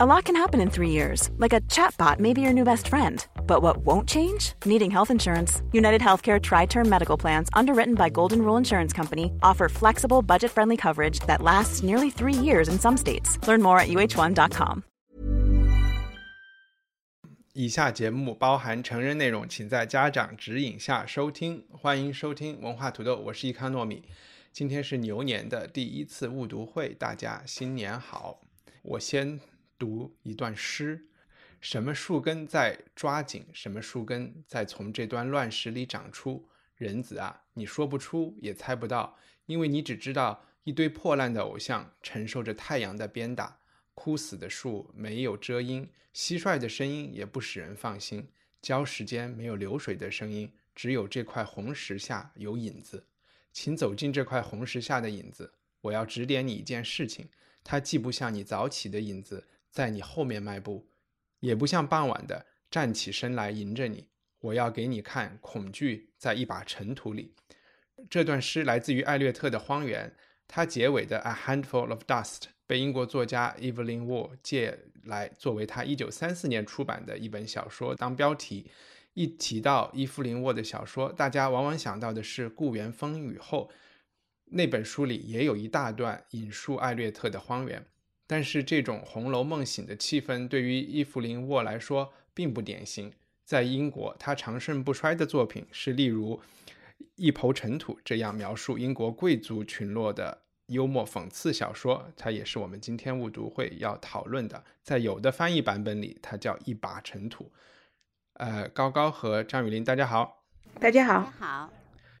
A lot can happen in three years, like a chatbot may be your new best friend. But what won't change? Needing health insurance. United Healthcare Tri Term Medical Plans, underwritten by Golden Rule Insurance Company, offer flexible, budget friendly coverage that lasts nearly three years in some states. Learn more at uh1.com. 以下节目包含成人内容，请在家长指引下收听。欢迎收听文化土豆，我是伊康糯米。今天是牛年的第一次误读会，大家新年好。我先 读一段诗：什么树根在抓紧，什么树根在从这段乱石里长出？人子啊，你说不出，也猜不到，因为你只知道一堆破烂的偶像承受着太阳的鞭打。枯死的树没有遮阴，蟋蟀的声音也不使人放心。礁石间没有流水的声音，只有这块红石下有影子。请走进这块红石下的影子。我要指点你一件事情，它既不像你早起的影子在你后面迈步，也不像傍晚的站起身来迎着你。我要给你看恐惧在一把尘土里。这段诗来自于艾略特的《荒原》，它结尾的 "A handful of dust" 被英国作家 Evelyn Waugh 借来作为他1934年出版的一本小说当标题。一提到伊芙琳沃的小说，大家往往想到的是《故园风雨后》。那本书里也有一大段引述艾略特的《荒原》，但是这种《红楼梦》醒的气氛对于伊芙琳沃来说并不典型。在英国，她长盛不衰的作品是例如《一抔尘土》这样描述英国贵族群落的幽默讽刺小说，它也是我们今天误读会要讨论的。在有的翻译版本里，它叫《一把尘土》。呃，高高和张雨林，大家好，大家好，好，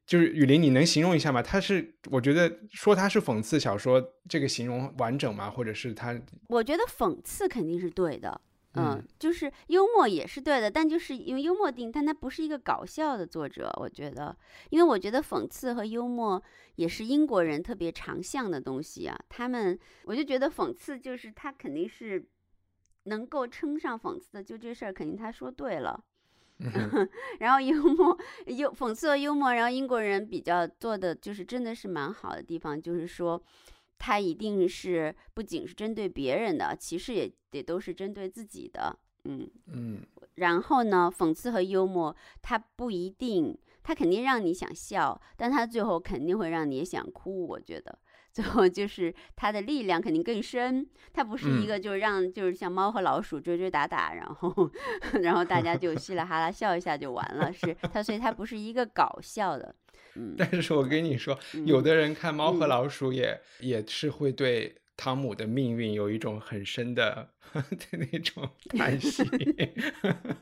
就是雨林，你能形容一下吗？它是，我觉得说它是讽刺小说，这个形容完整吗？或者是它？我觉得讽刺肯定是对的，嗯嗯，就是幽默也是对的，但就是因为幽默定，但他不是一个搞笑的作者，我觉得，因为我觉得讽刺和幽默也是英国人特别长项的东西啊，他们，我就觉得讽刺就是他肯定是能够称上讽刺的，就这事儿肯定他说对了。然后幽默、幽讽刺和幽默，然后英国人比较做的就是真的是蛮好的地方，就是说，他一定是不仅是针对别人的，其实也得都是针对自己的，嗯嗯然后呢，讽刺和幽默，他不一定，他肯定让你想笑，但他最后肯定会让你也想哭，我觉得。最后就是它的力量肯定更深，它不是一嗯。个就是让就是像猫和老鼠追追打打，然后 然后大家就稀里哈啦笑一下就完了，是它，所以它不是一个搞笑的，嗯，但是我跟你说，嗯。有的人看《猫和嗯。老鼠》也、也是会对汤姆的命运有一种很深的的 那种叹息。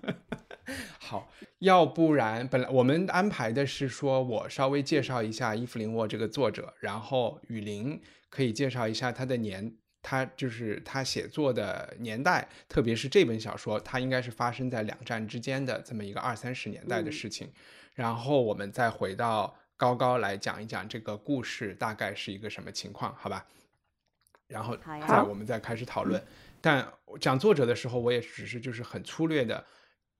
好，要不然本来我们安排的是说，我稍微介绍一下伊芙琳沃这个作者，然后雨林可以介绍一下他的年，他就是他写作的年代，特别是这本小说，它应该是发生在两战之间的这么一个二三十年代的嗯事情。然后我们再回到高高来讲一讲这个故事大概是一个什么情况，好吧？然后再我们再开始讨论。但讲作者的时候，我也只是就是很粗略的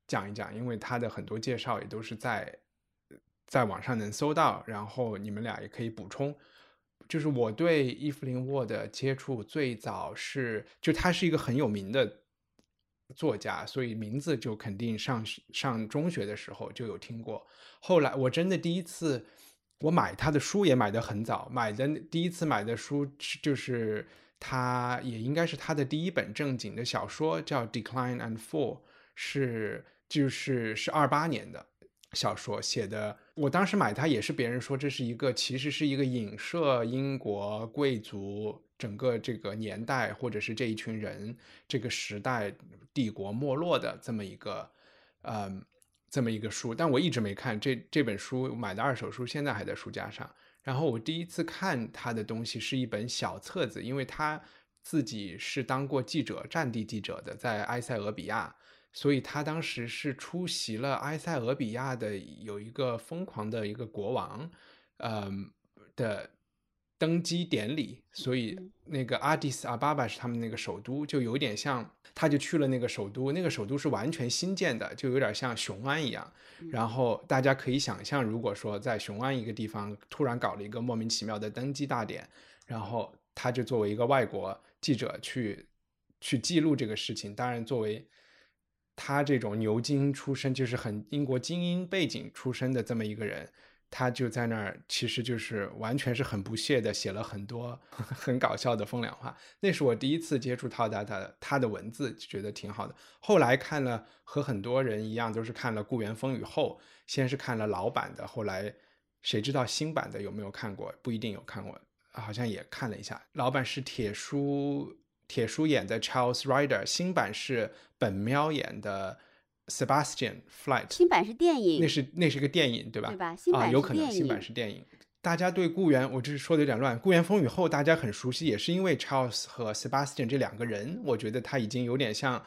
讲一讲，因为他的很多介绍也都是在在网上能搜到，然后你们俩也可以补充。就是我对伊芙琳沃的接触最早是，就他是一个很有名的作家，所以名字就肯定上上中学的时候就有听过。后来我真的第一次，我买他的书也买的很早，买的第一次买的书就是他也应该是他的第一本正经的小说，叫《Decline and Fall》，是就是是二八年的小说写的。我当时买它也是别人说这是一个其实是一个影射英国贵族整个这个年代或者是这一群人这个时代帝国没落的这么一个嗯这么一个书，但我一直没看这这本书，买的二手书现在还在书架上。然后我第一次看他的东西是一本小册子，因为他自己是当过记者、战地记者的，在埃塞俄比亚，所以他当时是出席了埃塞俄比亚的有一个疯狂的一个国王，嗯的登基典礼，所以那个阿迪斯阿巴巴是他们那个首都，就有点像，他就去了那个首都，那个首都是完全新建的，就有点像雄安一样。然后大家可以想象，如果说在雄安一个地方突然搞了一个莫名其妙的登基大典，然后他就作为一个外国记者去去记录这个事情。当然，作为他这种牛津出身，就是很英国精英背景出身的这么一个人。他就在那儿，其实就是完全是很不屑的写了很多 很搞笑的风凉话。那是我第一次接触到他的他的文字，觉得挺好的。后来看了，和很多人一样，都是看了《故园风雨后》，先是看了老版的，后来谁知道新版的有没有看过？不一定有看过，好像也看了一下。老版是铁叔铁叔演的 Charles Ryder，新版是本喵演的。Sebastian Flight 新版是电影，那是那是个电影，对吧？对吧？新版有可能新版是电影。大家对故园，我这是说的有点乱。故园风雨后，大家很熟悉，也是因为 Charles 和 Sebastian 这两个人，我觉得他已经有点像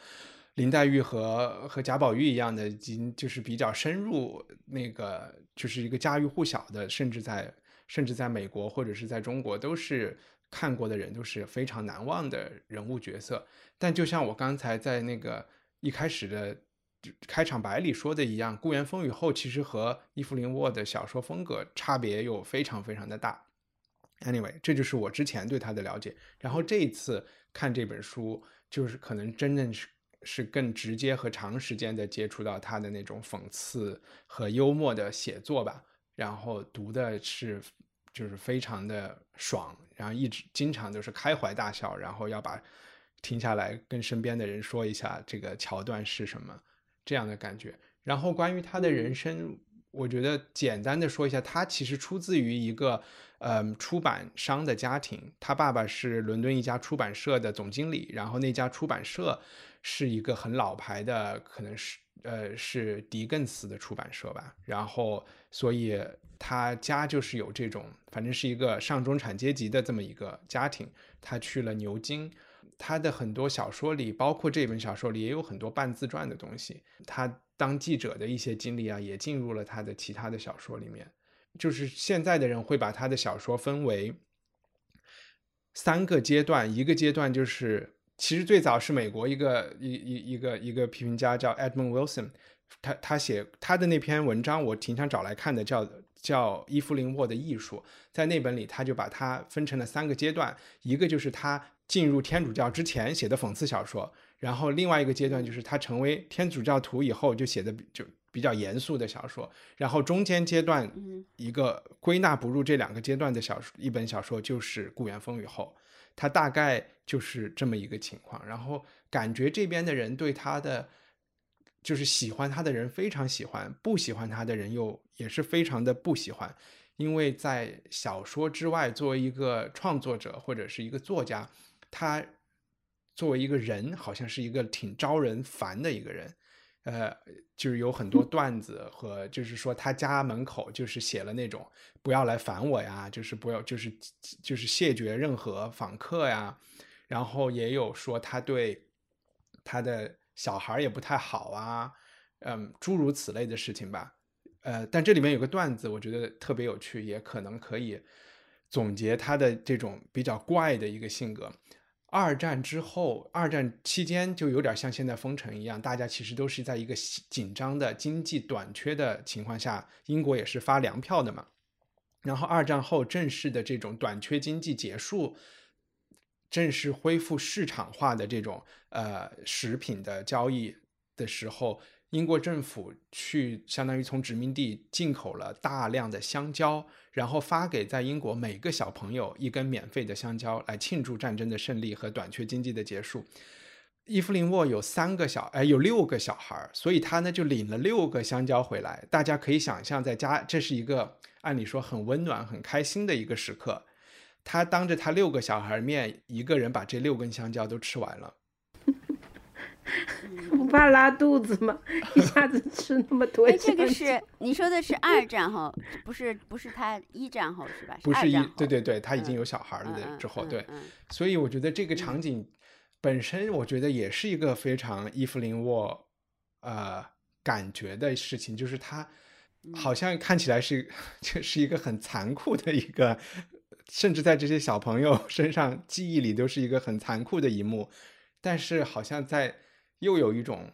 林黛玉和和贾宝玉一样的，已经就是比较深入那个，就是一个家喻户晓的，甚至在甚至在美国或者是在中国都是看过的人，都是非常难忘的人物角色。但就像我刚才在那个一开始的。开场白里说的一样，《故园风雨后》其实和伊芙琳沃的小说风格差别又非常非常的大。Anyway，这就是我之前对他的了解。然后这一次看这本书，就是可能真正是是更直接和长时间的接触到他的那种讽刺和幽默的写作吧。然后读的是就是非常的爽，然后一直经常都是开怀大笑，然后要把停下来跟身边的人说一下这个桥段是什么。这样的感觉。然后关于他的人生，我觉得简单的说一下，他其实出自于一个嗯出版商的家庭。他爸爸是伦敦一家出版社的总经理，然后那家出版社是一个很老牌的，可能是呃是狄更斯的出版社吧。然后所以他家就是有这种，反正是一个上中产阶级的这么一个家庭。他去了牛津。他的很多小说里，包括这本小说里，也有很多半自传的东西。他当记者的一些经历啊，也进入了他的其他的小说里面。就是现在的人会把他的小说分为三个阶段，一个阶段就是其实最早是美国一个一一一个一个批评家叫 Edmund Wilson，他他写他的那篇文章，我挺想找来看的，叫叫伊芙琳沃的艺术。在那本里，他就把它分成了三个阶段，一个就是他。进入天主教之前写的讽刺小说，然后另外一个阶段就是他成为天主教徒以后就写的就比较严肃的小说，然后中间阶段一个归纳不入这两个阶段的小说一本小说就是《故园风雨后》，他大概就是这么一个情况。然后感觉这边的人对他的就是喜欢他的人非常喜欢，不喜欢他的人又也是非常的不喜欢，因为在小说之外，作为一个创作者或者是一个作家。他作为一个人，好像是一个挺招人烦的一个人，呃，就是有很多段子和就是说他家门口就是写了那种不要来烦我呀，就是不要就是就是谢绝任何访客呀，然后也有说他对他的小孩也不太好啊，嗯，诸如此类的事情吧，呃，但这里面有个段子，我觉得特别有趣，也可能可以总结他的这种比较怪的一个性格。二战之后，二战期间就有点像现在封城一样，大家其实都是在一个紧张的经济短缺的情况下，英国也是发粮票的嘛。然后二战后正式的这种短缺经济结束，正式恢复市场化的这种呃食品的交易的时候。英国政府去相当于从殖民地进口了大量的香蕉，然后发给在英国每个小朋友一根免费的香蕉，来庆祝战争的胜利和短缺经济的结束。伊芙琳沃有三个小，哎，有六个小孩，所以他呢就领了六个香蕉回来。大家可以想象，在家这是一个按理说很温暖、很开心的一个时刻。他当着他六个小孩面，一个人把这六根香蕉都吃完了。不怕拉肚子吗？一下子吃那么多。哎，这个是你说的是二战后，不是不是他一战后是吧？不是一，对对对，他已经有小孩了的之后，对。所以我觉得这个场景本身，我觉得也是一个非常伊芙琳沃呃感觉的事情，就是他好像看起来是就 是一个很残酷的一个，甚至在这些小朋友身上记忆里都是一个很残酷的一幕。但是好像在又有一种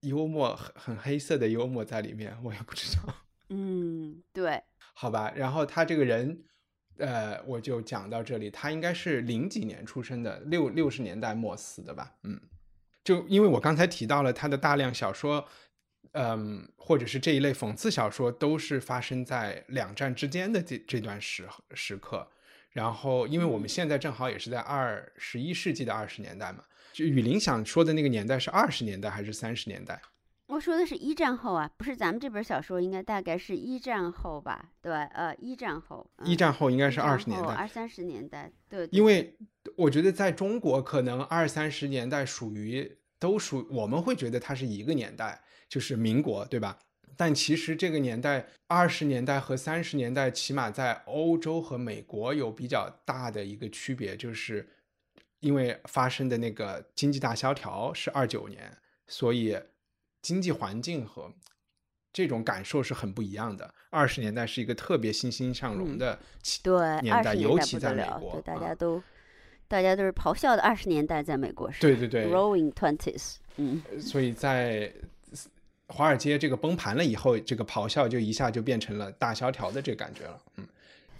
幽默，很很黑色的幽默在里面，我也不知道。嗯，对，好吧。然后他这个人呃，我就讲到这里。他应该是零几年出生的，六六十年代末死的吧？嗯，就因为我刚才提到了他的大量小说，嗯，或者是这一类讽刺小说，都是发生在两战之间的这这段时时刻。然后，因为我们现在正好也是在二十一世纪的二十年代嘛，就雨林想说的那个年代是二十年代还是三十年代？我说的是一战后啊，不是咱们这本小说应该大概是一战后吧？对，呃，一战后，一战后应该是二十年代，二三十年代。对，因为我觉得在中国，可能二三十年代属于都属，我们会觉得它是一个年代，就是民国，对吧？但其实这个年代，二十年代和三十年代，起码在欧洲和美国有比较大的一个区别，就是因为发生的那个经济大萧条是二九年，所以经济环境和这种感受是很不一样的。二十年代是一个特别欣欣向荣的对年代，尤其在美国，大家都大家都是咆哮的二十年代，在美国是对对对，Growing Twenties，嗯，所以在。华尔街这个崩盘了以后，这个咆哮就一下就变成了大萧条的这个感觉了，嗯，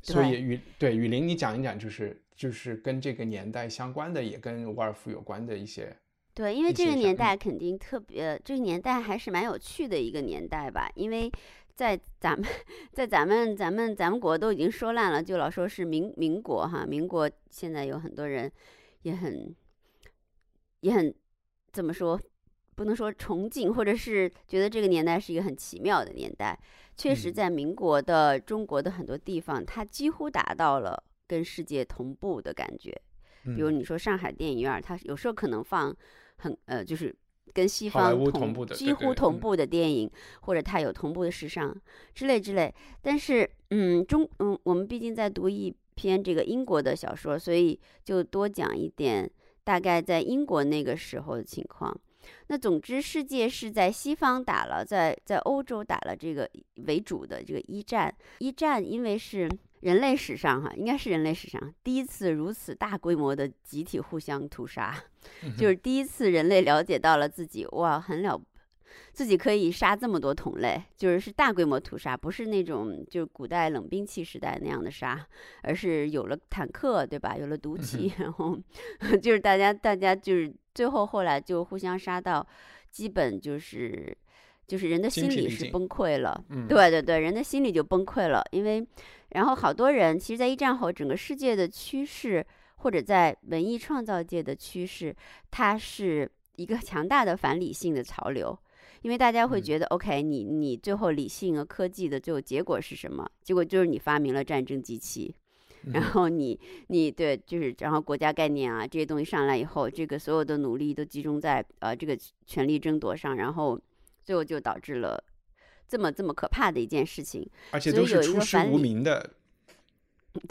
所以雨对雨林，你讲一讲，就是就是跟这个年代相关的，也跟沃尔夫有关的一些。对，因为这个年代肯定特别，这个年代还是蛮有趣的一个年代吧，因为在咱们 在咱们咱们咱们国都已经说烂了，就老说是民民国哈，民国现在有很多人也很也很怎么说？不能说崇敬，或者是觉得这个年代是一个很奇妙的年代。确实，在民国的中国的很多地方，它几乎达到了跟世界同步的感觉。比如你说上海电影院，它有时候可能放很呃，就是跟西方同步的几乎同步的电影，或者它有同步的时尚之类之类。但是，嗯，中嗯，我们毕竟在读一篇这个英国的小说，所以就多讲一点大概在英国那个时候的情况。那总之，世界是在西方打了，在在欧洲打了这个为主的这个一战。一战因为是人类史上哈，应该是人类史上第一次如此大规模的集体互相屠杀，就是第一次人类了解到了自己哇很了。自己可以杀这么多同类，就是是大规模屠杀，不是那种就是古代冷兵器时代那样的杀，而是有了坦克，对吧？有了毒气，然后 就是大家大家就是最后后来就互相杀到，基本就是就是人的心理是崩溃了，对对对，人的心理就崩溃了，因为然后好多人其实，在一战后整个世界的趋势，或者在文艺创造界的趋势，它是一个 强大的反理性的潮流。因为大家会觉得，OK，你你最后理性和科技的最后结果是什么？结果就是你发明了战争机器，然后你你对，就是然后国家概念啊这些东西上来以后，这个所有的努力都集中在呃这个权力争夺上，然后最后就导致了这么这么可怕的一件事情，而且都是出师无名的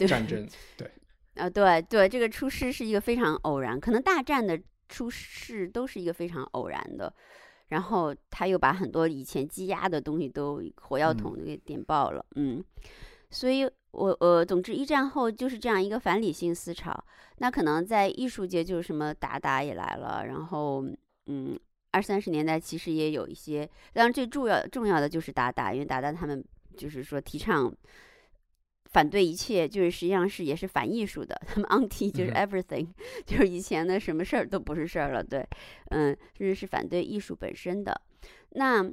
战争，对，啊对对，这个出师是一个非常偶然，可能大战的出师都是一个非常偶然的。然后他又把很多以前积压的东西都火药桶给点爆了，嗯，所以我呃，总之一战后就是这样一个反理性思潮。那可能在艺术界就是什么达达也来了，然后嗯，二三十年代其实也有一些，当然最重要重要的就是达达，因为达达他们就是说提倡。反对一切，就是实际上是也是反艺术的。他们 anti 就是 everything，就是以前的什么事儿都不是事儿了。对，嗯，甚至是反对艺术本身的。那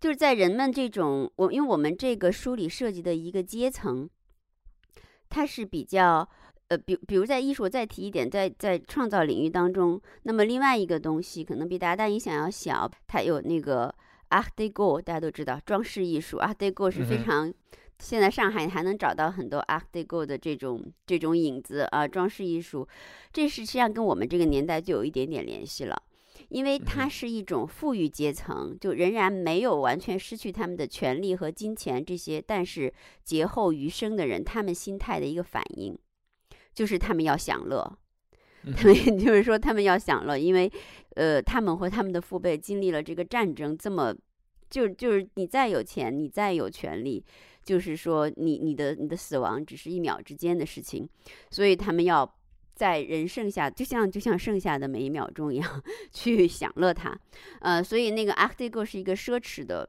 就是在人们这种我，因为我们这个书里涉及的一个阶层，它是比较呃，比比如在艺术再提一点，在在创造领域当中，那么另外一个东西可能比达达影响要小，它有那个 art deco，大家都知道装饰艺术，art deco 是非常。现在上海还能找到很多 Art Deco 的这种这种影子啊，装饰艺术，这是实际上跟我们这个年代就有一点点联系了，因为它是一种富裕阶层，就仍然没有完全失去他们的权利和金钱这些，但是劫后余生的人，他们心态的一个反应，就是他们要享乐，他们 就是说他们要享乐，因为呃，他们和他们的父辈经历了这个战争，这么就就是你再有钱，你再有权利。就是说，你你的你的死亡只是一秒之间的事情，所以他们要在人剩下，就像就像剩下的每一秒钟一样 去享乐它。呃，所以那个 a r t i g o 是一个奢侈的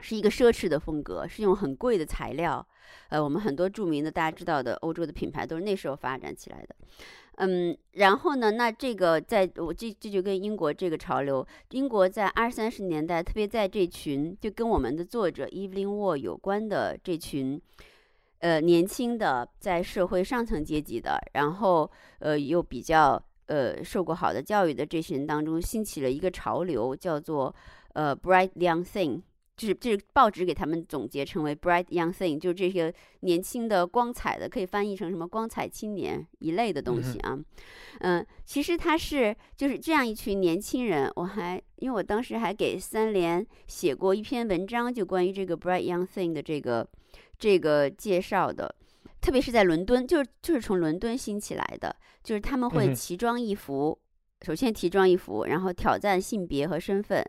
是一个奢侈的风格，是用很贵的材料。呃，我们很多著名的大家知道的欧洲的品牌都是那时候发展起来的。嗯，然后呢，那这个在我这这就跟英国这个潮流，英国在二三十年代，特别在这群就跟我们的作者 Evelyn w a r 有关的这群，呃，年轻的在社会上层阶级的，然后呃又比较呃受过好的教育的这些人当中，兴起了一个潮流，叫做呃 Bright Young Thing。就是就是报纸给他们总结成为 bright young thing，就是这些年轻的、光彩的，可以翻译成什么光彩青年一类的东西啊。嗯，其实他是就是这样一群年轻人。我还因为我当时还给三联写过一篇文章，就关于这个 bright young thing 的这个这个介绍的，特别是在伦敦，就是就是从伦敦兴起来的，就是他们会奇装异服，首先奇装异服，然后挑战性别和身份，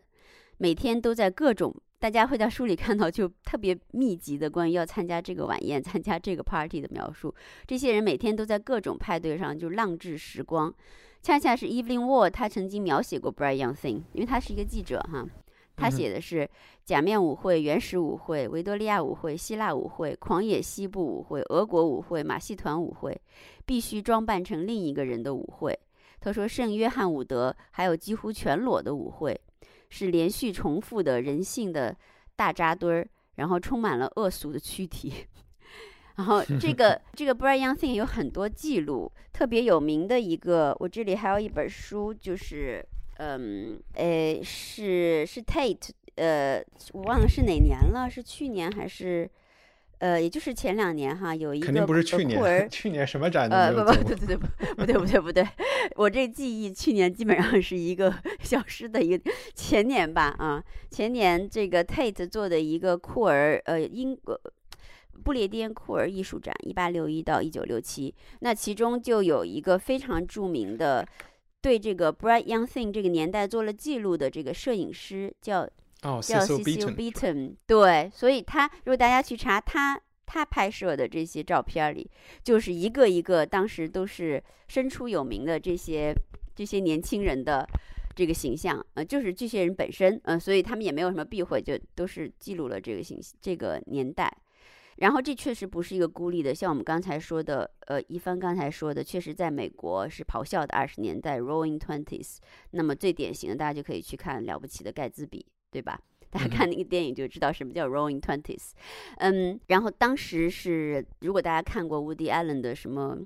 每天都在各种。大家会在书里看到，就特别密集的关于要参加这个晚宴、参加这个 party 的描述。这些人每天都在各种派对上就浪掷时光。恰恰是 Evelyn Waugh，他曾经描写过 Bright Young Thing，因为他是一个记者哈。他写的是假面舞会、原始舞会、维多利亚舞会、希腊舞会、狂野西部舞会、俄国舞会、马戏团舞会，必须装扮成另一个人的舞会。他说圣约翰伍德还有几乎全裸的舞会。是连续重复的人性的大扎堆儿，然后充满了恶俗的躯体。然后这个 这个 Brian Young Thing 有很多记录，特别有名的一个，我这里还有一本书，就是嗯，诶，是是 Tate，呃，我忘了是哪年了，是去年还是？呃，也就是前两年哈，有一个肯定不是去年，去年什么展都没有呃，不不，对对对，不对不对不对，我这记忆去年基本上是一个 消失的一个前年吧啊，前年这个 Tate 做的一个库尔呃英国不列颠库尔艺术展，一八六一到一九六七，那其中就有一个非常著名的对这个 Bright Young Thing 这个年代做了记录的这个摄影师叫。哦，叫 Cecil Beaton，对，所以他如果大家去查他他拍摄的这些照片里，就是一个一个当时都是身出有名的这些这些年轻人的这个形象，呃，就是这些人本身，嗯，所以他们也没有什么避讳，就都是记录了这个形这个年代。然后这确实不是一个孤立的，像我们刚才说的，呃，一帆刚才说的，确实在美国是咆哮的二十年代 （Roaring Twenties）。那么最典型的，大家就可以去看《了不起的盖茨比》。对吧？大家看那个电影就知道什么叫 Rolling Twenties。嗯，然后当时是，如果大家看过 Woody Allen 的什么，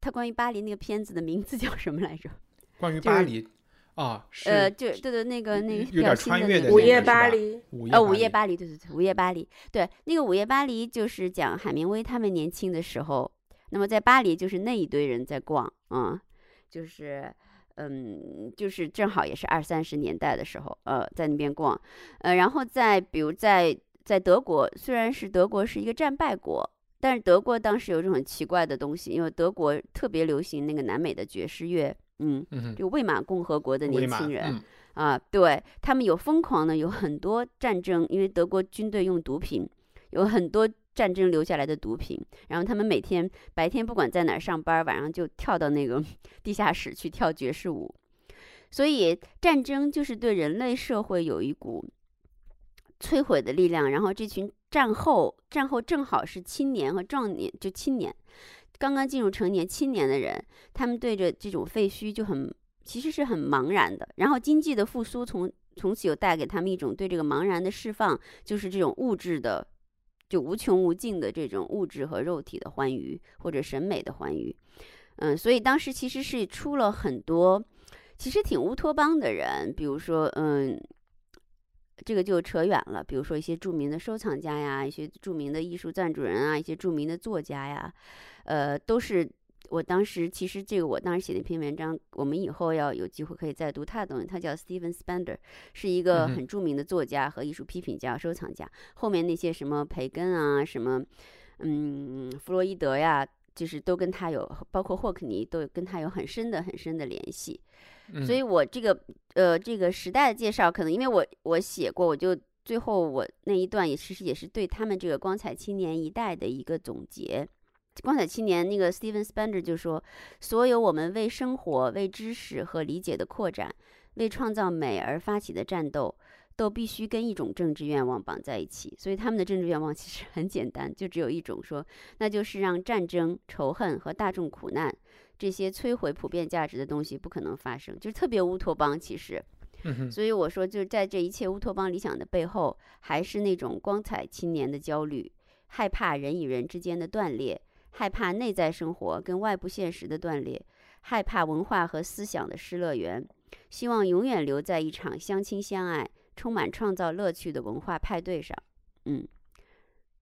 他关于巴黎那个片子的名字叫什么来着？关于巴黎啊，呃，就对对，那个那个有点穿越的《午夜巴黎》呃，《午夜巴黎》对对对，《午夜巴黎》对那个《午夜巴黎》就是讲海明威他们年轻的时候，那么在巴黎就是那一堆人在逛啊，就是。嗯，就是正好也是二三十年代的时候，呃，在那边逛，呃，然后在比如在在德国，虽然是德国是一个战败国，但是德国当时有一种很奇怪的东西，因为德国特别流行那个南美的爵士乐，嗯，就魏玛共和国的年轻人啊，对他们有疯狂的，有很多战争，因为德国军队用毒品，有很多。战争留下来的毒品，然后他们每天白天不管在哪儿上班，晚上就跳到那个 地下室去跳爵士舞。所以战争就是对人类社会有一股摧毁的力量。然后这群战后战后正好是青年和壮年，就青年刚刚进入成年青年的人，他们对着这种废墟就很其实是很茫然的。然后经济的复苏从从此又带给他们一种对这个茫然的释放，就是这种物质的。就无穷无尽的这种物质和肉体的欢愉，或者审美的欢愉，嗯，所以当时其实是出了很多，其实挺乌托邦的人，比如说，嗯，这个就扯远了，比如说一些著名的收藏家呀，一些著名的艺术赞助人啊，一些著名的作家呀，呃，都是。我当时其实这个，我当时写的一篇文章，我们以后要有机会可以再读他的东西。他叫 Steven Spender，是一个很著名的作家和艺术批评家、收藏家。后面那些什么培根啊，什么嗯弗洛伊德呀，就是都跟他有，包括霍克尼都跟他有很深的、很深的联系。所以我这个呃这个时代的介绍，可能因为我我写过，我就最后我那一段也其实也是对他们这个光彩青年一代的一个总结。光彩青年那个 Steven Spender 就说：“所有我们为生活、为知识和理解的扩展、为创造美而发起的战斗，都必须跟一种政治愿望绑在一起，所以他们的政治愿望其实很简单，就只有一种说，那就是让战争、仇恨和大众苦难这些摧毁普遍价值的东西不可能发生，就是特别乌托邦。其实，所以我说，就是在这一切乌托邦理想的背后，还是那种光彩青年的焦虑，害怕人与人之间的断裂，害怕内在生活跟外部现实的断裂，害怕文化和思想的失乐园。希望永远留在一场相亲相爱、充满创造乐趣的文化派对上。嗯，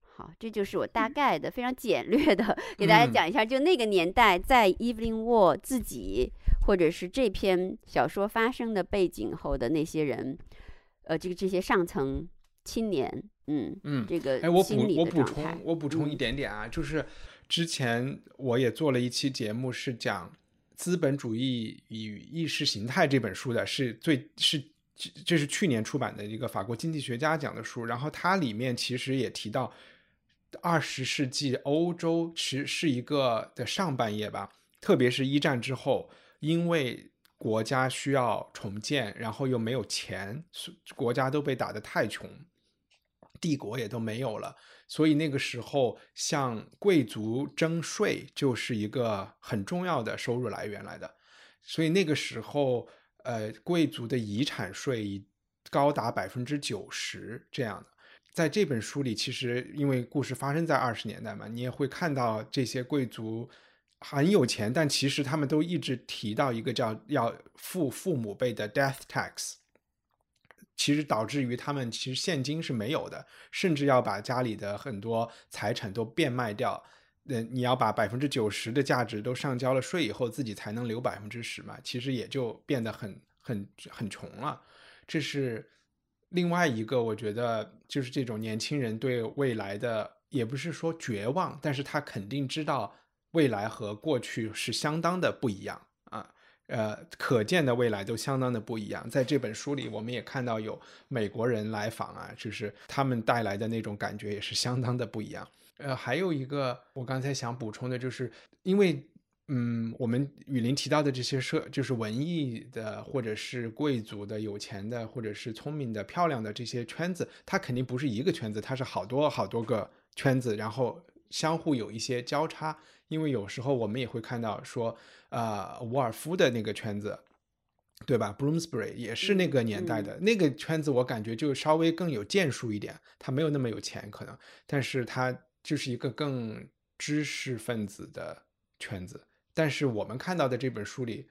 好，这就是我大概的、非常简略的 给大家讲一下，就那个年代在 Evelyn Waugh 自己或者是这篇小说发生的背景后的那些人，呃，这个这些上层青年，嗯嗯，这个哎，我心理补我补的状态充我补充一嗯点点啊，就是之前我也做了一期节目，是讲《资本主义与意识形态》这本书的，是最是这是去年出版的一个法国经济学家讲的书，然后它里面其实也提到，二十世纪欧洲是是一个的上半叶吧，特别是一战之后，因为国家需要重建，然后又没有钱，国家都被打得太穷，帝国也都没有了，所以那个时候向贵族征税就是一个很重要的收入来源来的，所以那个时候，呃，贵族的遗产税高达百分之九十这样的。在这本书里，其实因为故事发生在二十年代嘛，你也会看到这些贵族很有钱，但其实他们都一直提到一个叫要付父母辈的 death tax，其实导致于他们其实现金是没有的，甚至要把家里的很多财产都变卖掉。那你要把百分之九十的价值都上交了税以后，自己才能留百分之十嘛，其实也就变得很很很穷了。这是另外一个，我觉得就是这种年轻人对未来的，也不是说绝望，但是他肯定知道未来和过去是相当的不一样。呃，可见的未来都相当的不一样。在这本书里，我们也看到有美国人来访啊，就是他们带来的那种感觉也是相当的不一样。呃，还有一个我刚才想补充的就是，因为嗯，我们雨林提到的这些社，就是文艺的，或者是贵族的、有钱的，或者是聪明的、漂亮的这些圈子，它肯定不是一个圈子，它是好多好多个圈子，然后相互有一些交叉。因为有时候我们也会看到说，呃，伍尔夫的那个圈子，对吧？Bloomsbury 也是那个年代的、那个圈子，我感觉就稍微更有建树一点，他没有那么有钱可能，但是他就是一个更知识分子的圈子。但是我们看到的这本书里，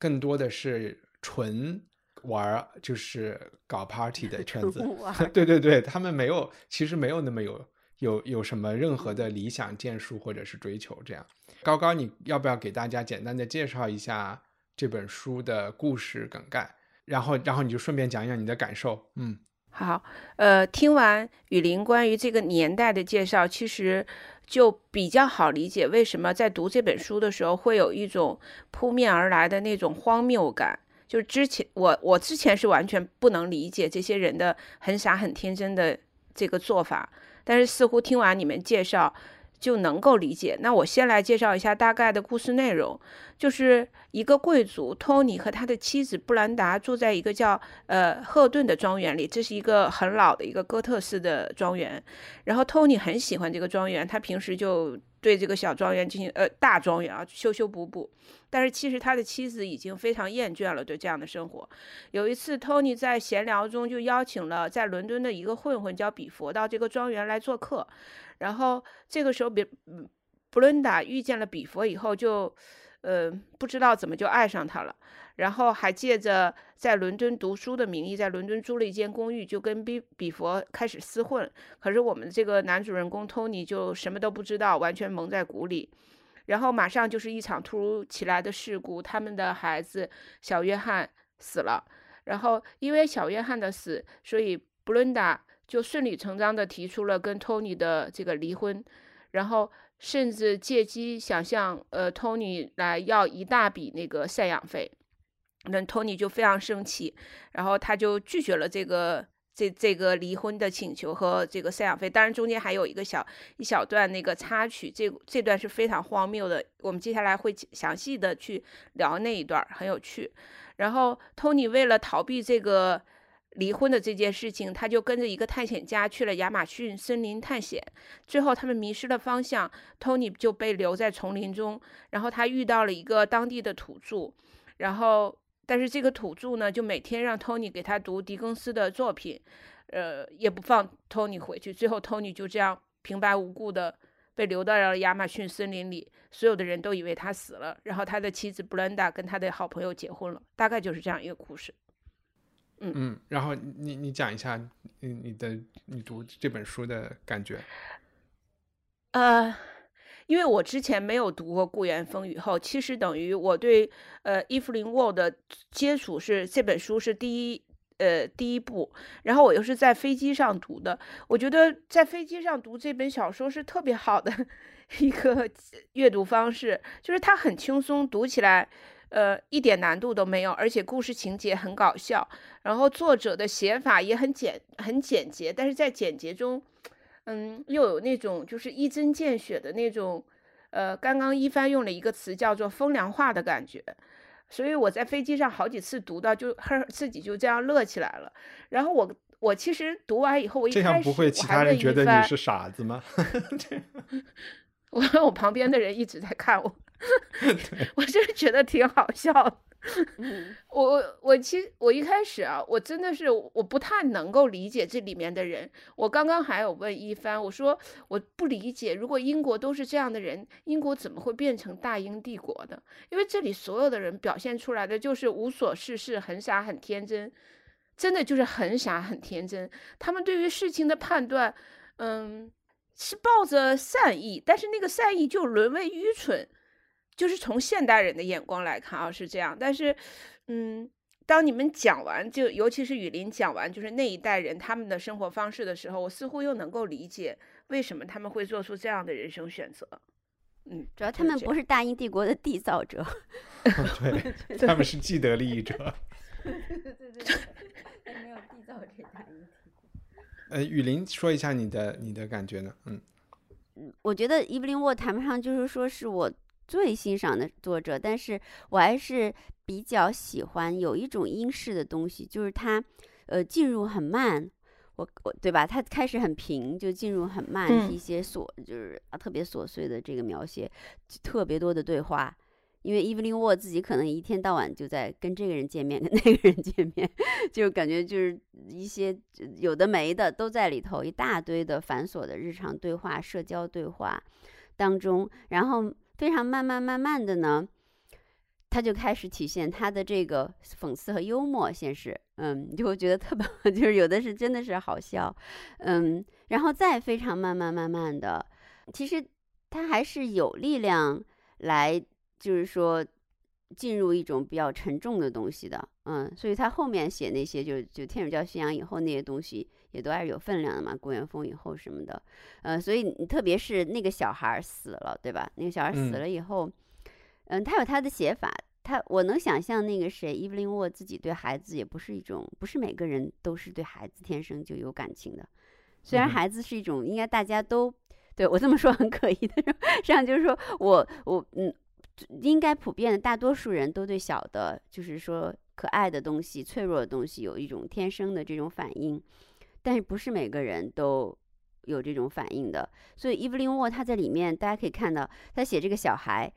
更多的是纯玩儿，就是搞 party 的圈子。对对对，他们没有，其实没有那么有有有什么任何的理想建树或者是追求。这样，高高，你要不要给大家简单的介绍一下这本书的故事梗概？然后，然后你就顺便讲讲你的感受。嗯，好，呃，听完雨林关于这个年代的介绍，其实就比较好理解为什么在读这本书的时候会有一种扑面而来的那种荒谬感。就是之前我我之前是完全不能理解这些人的很傻很天真的这个做法，但是似乎听完你们介绍就能够理解。那我先来介绍一下大概的故事内容，就是一个贵族托尼和他的妻子布兰达住在一个叫呃赫顿的庄园里，这是一个很老的一个哥特式的庄园。然后托尼很喜欢这个庄园，他平时就对这个小庄园进行呃大庄园啊修修补补。但是其实他的妻子已经非常厌倦了对这样的生活。有一次，托尼在闲聊中就邀请了在伦敦的一个混混叫比佛到这个庄园来做客。然后这个时候，比布伦达遇见了比佛以后，就呃不知道怎么就爱上他了。然后还借着在伦敦读书的名义，在伦敦租了一间公寓，就跟比比佛开始厮混。可是我们这个男主人公托尼就什么都不知道，完全蒙在鼓里。然后马上就是一场突如其来的事故，他们的孩子小约翰死了。然后因为小约翰的死，所以布伦达就顺理成章的提出了跟托尼的这个离婚，然后甚至借机想向呃托尼来要一大笔那个赡养费。那托尼就非常生气，然后他就拒绝了这个。这这个离婚的请求和这个赡养费，当然中间还有一个小一小段那个插曲，这这段是非常荒谬的。我们接下来会详细的去聊那一段，很有趣。然后托尼为了逃避这个离婚的这件事情，他就跟着一个探险家去了亚马逊森林探险。最后他们迷失了方向，Tony 就被留在丛林中。然后他遇到了一个当地的土著，然后但是这个土著呢，就每天让 Tony 给他读狄更斯的作品，呃，也不放 Tony 回去。最后 Tony 就这样平白无故的被留到了亚马逊森林里，所有的人都以为他死了。然后他的妻子 Brenda 跟他的好朋友结婚了，大概就是这样一个故事。嗯嗯，然后你你讲一下你你的你读这本书的感觉。呃，因为我之前没有读过《故园风雨后》，其实等于我对呃伊芙琳沃的接触是这本书是第一呃第一部，然后我又是在飞机上读的。我觉得在飞机上读这本小说是特别好的一个阅读方式，就是它很轻松，读起来。呃，一点难度都没有，而且故事情节很搞笑，然后作者的写法也很简很简洁，但是在简洁中，嗯，又有那种就是一针见血的那种，呃，刚刚一帆用了一个词叫做风凉话的感觉，所以我在飞机上好几次读到就呵自己就这样乐起来了。然后我我其实读完以后，我一这样不会其他人觉得你是傻子吗？我我旁边的人一直在看我。我真是觉得挺好笑。我我其实我一开始啊，我真的是我不太能够理解这里面的人。我刚刚还有问一帆，我说我不理解，如果英国都是这样的人，英国怎么会变成大英帝国的？因为这里所有的人表现出来的就是无所事事，很傻很天真，真的就是很傻很天真。他们对于事情的判断，嗯，是抱着善意，但是那个善意就沦为愚蠢。就是从现代人的眼光来看啊，是这样。但是，嗯，当你们讲完，就尤其是雨林讲完，就是那一代人他们的生活方式的时候，我似乎又能够理解为什么他们会做出这样的人生选择。嗯，主要他们不是大英帝国的缔造者，对，他们是既得利益者。对对对对，没有缔造这大英帝国。呃，雨林说一下你的你的感觉呢？嗯嗯，我觉得伊布林沃谈不上，就是说是我。最欣赏的作者，但是我还是比较喜欢有一种英式的东西，就是他，呃，进入很慢，我我对吧？他开始很平，就进入很慢，一些琐就是啊特别琐碎的这个描写，特别多的对话。因为伊芙琳沃自己可能一天到晚就在跟这个人见面，跟 那个人见面，就感觉就是一些有的没的都在里头，一大堆的繁琐的日常对话、社交对话当中，然后。非常慢慢慢慢的呢，他就开始体现他的这个讽刺和幽默，先是，嗯，就会觉得特别，就是有的是真的是好笑，嗯，然后再非常慢慢慢慢的，其实他还是有力量来，就是说进入一种比较沉重的东西的，嗯，所以他后面写那些就就天主教信仰以后那些东西。也都还是有分量的嘛，顾元峰以后什么的，呃，所以特别是那个小孩死了，对吧？那个小孩死了以后，嗯，他有他的写法，他我能想象那个谁，伊芙琳沃自己对孩子也不是一种，不是每个人都是对孩子天生就有感情的，虽然孩子是一种，应该大家都对我这么说很可疑的，实际上就是说我我嗯，应该普遍的大多数人都对小的，就是说可爱的东西、脆弱的东西有一种天生的这种反应。但是不是每个人都有这种反应的，所以伊芙琳沃他在里面，大家可以看到，他写这个小孩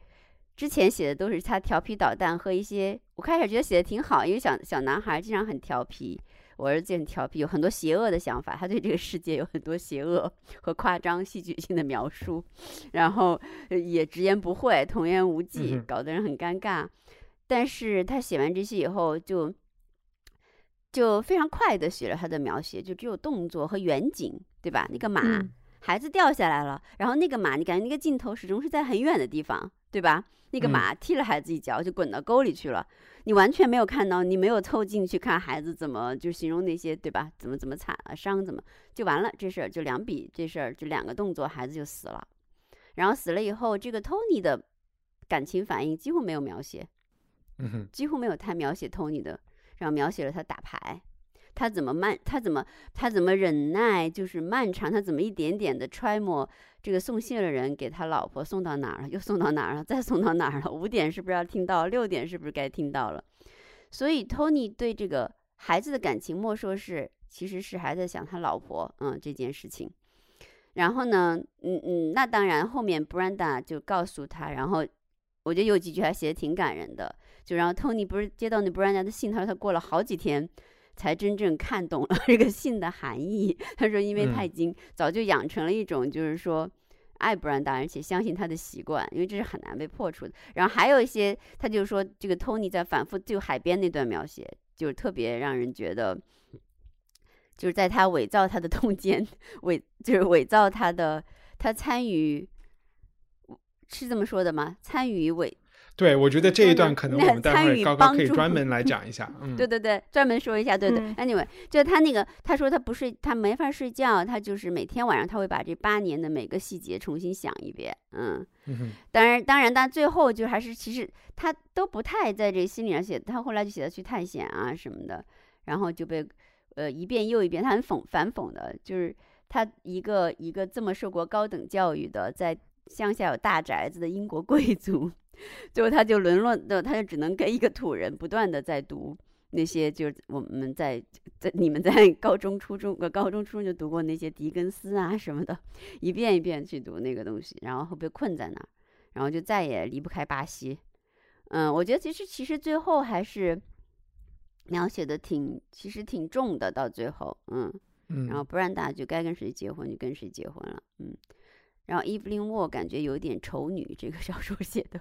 之前写的都是他调皮捣蛋和一些，我开始觉得写的挺好，因为小小男孩经常很调皮，我儿子也很调皮，有很多邪恶的想法，他对这个世界有很多邪恶和夸张、戏剧性的描述，然后也直言不讳、童言无忌，搞得人很尴尬。但是他写完这些以后就。就非常快的写了他的描写，就只有动作和远景，对吧？那个马，孩子掉下来了，然后那个马，你感觉那个镜头始终是在很远的地方，对吧？那个马踢了孩子一脚，就滚到沟里去了，你完全没有看到，你没有凑近去看孩子怎么就形容那些，对吧？怎么怎么惨啊，伤怎么就完了？这事儿就两笔，这事儿就两个动作，孩子就死了。然后死了以后，这个 Tony 的感情反应几乎没有描写，嗯哼，几乎没有太描写 Tony 的。然后描写了他打牌，他怎么慢，他怎么他怎么忍耐，就是漫长，他怎么一点点的揣摩这个送信的人给他老婆送到哪儿了，又送到哪儿了，再送到哪儿了？五点是不是要听到？六点是不是该听到了？所以 Tony 对这个孩子的感情莫说是，其实是还在想他老婆，嗯，这件事情。然后呢，嗯嗯，那当然，后面 Brenda 就告诉他，然后我觉得有几句还写的挺感人的。就然后 Tony 不是接到那 Brenda 的信，他说他过了好几天才真正看懂了 这个信的含义。他说，因为他已经早就养成了一种就是说爱 Brenda 而且相信他的习惯，因为这是很难被破除的。然后还有一些，他就说这个 Tony 在反复就海边那段描写，就是特别让人觉得。就是在他伪造他的通奸，伪就是伪造他的，他参与，是这么说的吗？参与伪，对我觉得这一段可能我们待会儿高高可以专门来讲一下。嗯，对对对，专门说一下，对对。Anyway，就他那个，他说他不睡，他没法睡觉，他就是每天晚上他会把这八年的每个细节重新想一遍。嗯，当然当然，但最后就还是其实他都不太在这心理上写，他后来就写他去探险啊什么的，然后就被。呃，一遍又一遍，他很讽反讽的，就是他一个一个这么受过高等教育的，在乡下有大宅子的英国贵族，最后他就沦落的，他就只能跟一个土人不断的在读那些，就是我们在在你们在 高中、初中、呃高中、初中就读过那些狄更斯啊什么的，一遍一遍去读那个东西，然后被困在那儿，然后就再也离不开巴西。嗯，我觉得其实其实最后还是。描写的挺，其实挺重的，到最后，嗯，然后布兰达就该跟谁结婚就跟谁结婚了，嗯，然后伊芙琳沃感觉有点丑女，这个小说写的，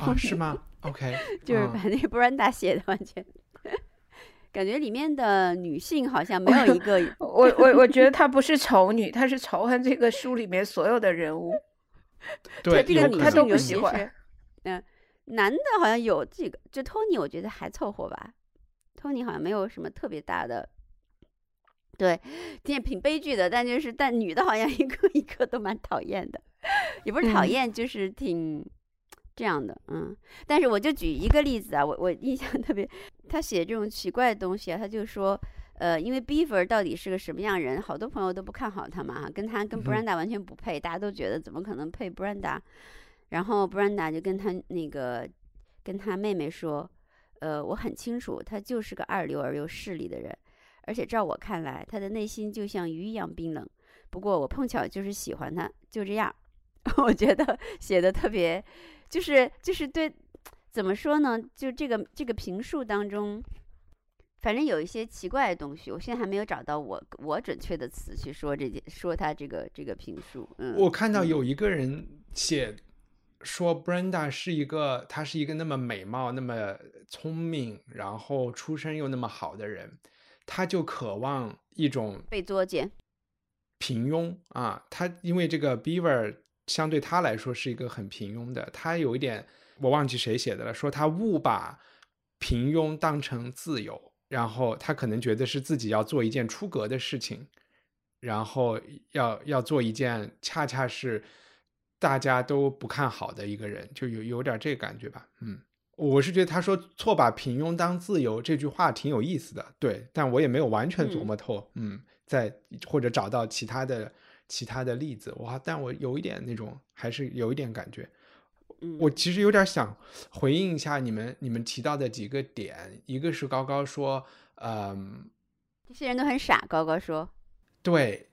啊，是吗？OK，就是把那个布兰达写的完全，感觉里面的女性好像没有一个，我我我觉得她不是丑女，她是仇恨这个书里面所有的人物，对，这个女性都不喜欢，嗯。男的好像有这个，就托尼，我觉得还凑合吧。托尼好像没有什么特别大的，对，挺挺悲剧的。但就是，但女的好像一个一个都蛮讨厌的，也不是讨厌，就是挺这样的，嗯。但是我就举一个例子啊，我我印象特别，他写这种奇怪的东西啊，他就说，呃，因为 Beaver 到底是个什么样人，好多朋友都不看好他嘛，哈，跟他跟 Brenda 完全不配，大家都觉得怎么可能配 Brenda。然后布兰达就跟他那个跟他妹妹说：“呃，我很清楚，他就是个二流而又势利的人，而且照我看来，他的内心就像鱼一样冰冷。不过我碰巧就是喜欢他，就这样。我觉得写的特别，就是就是对，怎么说呢？就这个这个评述当中，反正有一些奇怪的东西，我现在还没有找到我我准确的词去说这件说他这个这个评述。嗯，我看到有一个人写。说 Brenda 是一个，她是一个那么美貌、那么聪明，然后出身又那么好的人，她就渴望一种被作践、平庸啊。他因为这个 Beaver 相对他来说是一个很平庸的，他有一点我忘记谁写的了，说他误把平庸当成自由，然后他可能觉得是自己要做一件出格的事情，然后要要做一件恰恰是。大家都不看好的一个人，就有有点这个感觉吧。嗯，我是觉得他说“错把平庸当自由”这句话挺有意思的，对，但我也没有完全琢磨透。嗯，在或者找到其他的其他的例子，哇，但我有一点那种，还是有一点感觉。我其实有点想回应一下你们你们提到的几个点，一个是高高说，嗯，这些人都很傻。高高说，对。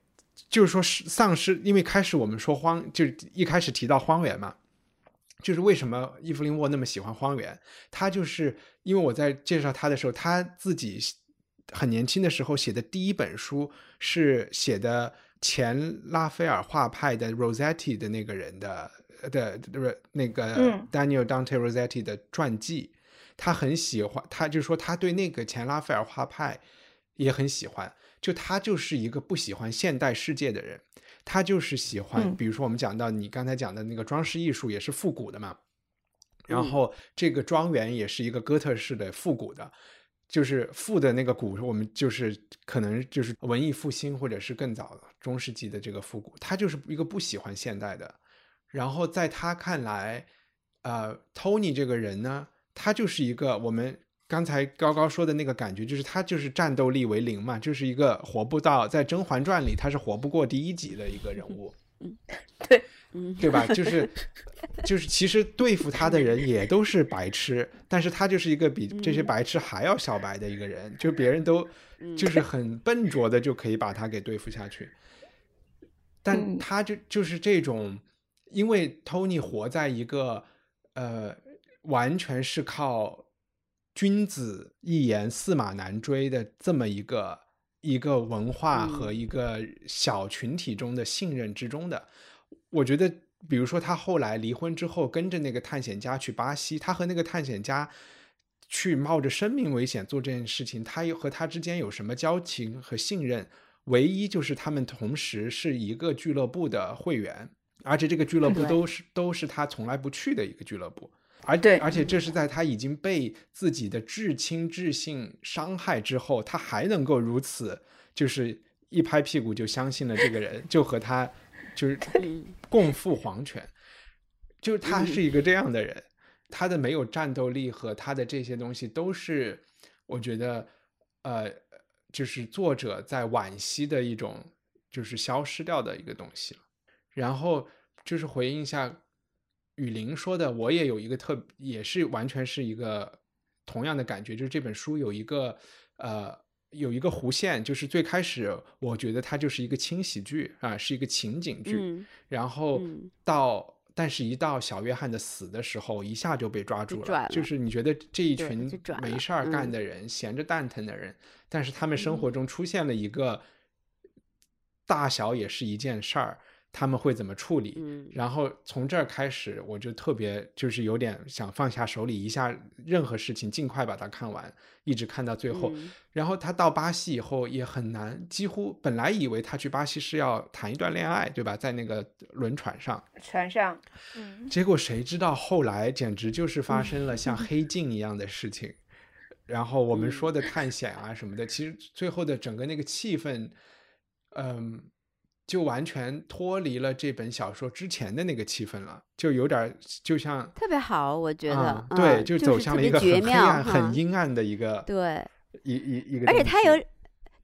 就是说，是丧尸，因为开始我们说荒，就是一开始提到荒原嘛，就是为什么伊芙琳沃那么喜欢荒原？他就是因为我在介绍他的时候，他自己很年轻的时候写的第一本书是写的前拉斐尔画派的 Rossetti 的那个人的的那个 Daniel Dante Rossetti 的传记，他很喜欢，他就说他对那个前拉斐尔画派也很喜欢。就他就是一个不喜欢现代世界的人，他就是喜欢，比如说我们讲到你刚才讲的那个装饰艺术也是复古的嘛，然后这个庄园也是一个哥特式的复古的，就是复的那个古，我们就是可能就是文艺复兴或者是更早中世纪的这个复古，他就是一个不喜欢现代的，然后在他看来，呃，Tony 这个人呢，他就是一个我们。刚才高高说的那个感觉，就是他就是战斗力为零嘛，就是一个活不到在《甄嬛传》里他是活不过第一集的一个人物。嗯，对。嗯，对吧？就是 就是，其实对付他的人也都是白痴，但是他就是一个比这些嗯白痴还要小白的一个人，就别人都就是很笨拙的就可以把他给对付下去，但嗯他就就是这种，因为 Tony 活在一个呃，完全是靠君子一言驷马难追的这么一个一个文化嗯和一个小群体中的信任之中的。我觉得，比如说他后来离婚之后，跟着那个探险家去巴西，他和那个探险家去冒着生命危险做这件事情，他又和他之间有什么交情和信任？唯一就是他们同时是一个俱乐部的会员，而且这个俱乐部都是都是他从来不去的一个俱乐部。而对。而且这是在他已经被自己的至亲至性伤害之后，他还能够如此，就是一拍屁股就相信了这个人，就和他就是嗯共赴黄泉，就是他是一个这样的人，他的没有战斗力和他的这些东西都是，我觉得，呃，就是作者在惋惜的一种，就是消失掉的一个东西了。然后就是回应一下雨林说的，我也有一个特，也是完全是一个同样的感觉，就是这本书有一个呃有一个弧线，就是最开始我觉得它就是一个轻喜剧啊，是一个情景剧，嗯然后嗯到。但是，一到小约翰的死的时候，一下就被抓住了。就是你觉得这一群没事儿干嗯的人、闲着蛋疼的人，但是他们生活中出现了一个大小也是一件事儿，他们会怎么处理？嗯然后从这儿开始，我就特别就是有点想放下手里一下任何事情，尽快把它看完，一直看到最后。嗯然后他到巴西以后也很难，几乎本来以为他去巴西是要谈一段恋爱，对吧？在那个轮船上，船上，嗯，结果谁知道后来简直就是发生了像 黑镜一样的事情。然后我们说的探险啊什么的，其实最后的整个那个气氛，嗯，就完全脱离了这本小说之前的那个气氛了，就有点儿就像特别好，我觉得对，就走向了一个很黑暗、很阴暗的一个对，一一一个而且它有，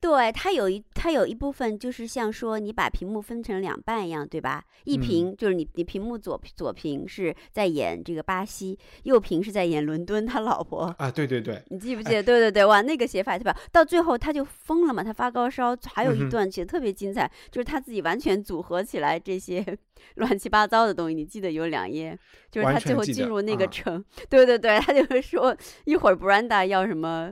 对它有一它有一部分就是像说你把屏幕分成两半一样，对吧？一嗯屏、就是你你屏幕左左屏是在演这个巴西，右屏是在演伦敦他老婆。啊，对对对，你记不记得？对对对，哇，那个写法对吧？到最后他就疯了嘛，他发高烧，还有一段写的特别精彩，就是他自己完全组合起来这些 乱七八糟的东西。你记得有两页，就是他最后进入那个啊城，对对对，他就是说一会儿 Branda 要什么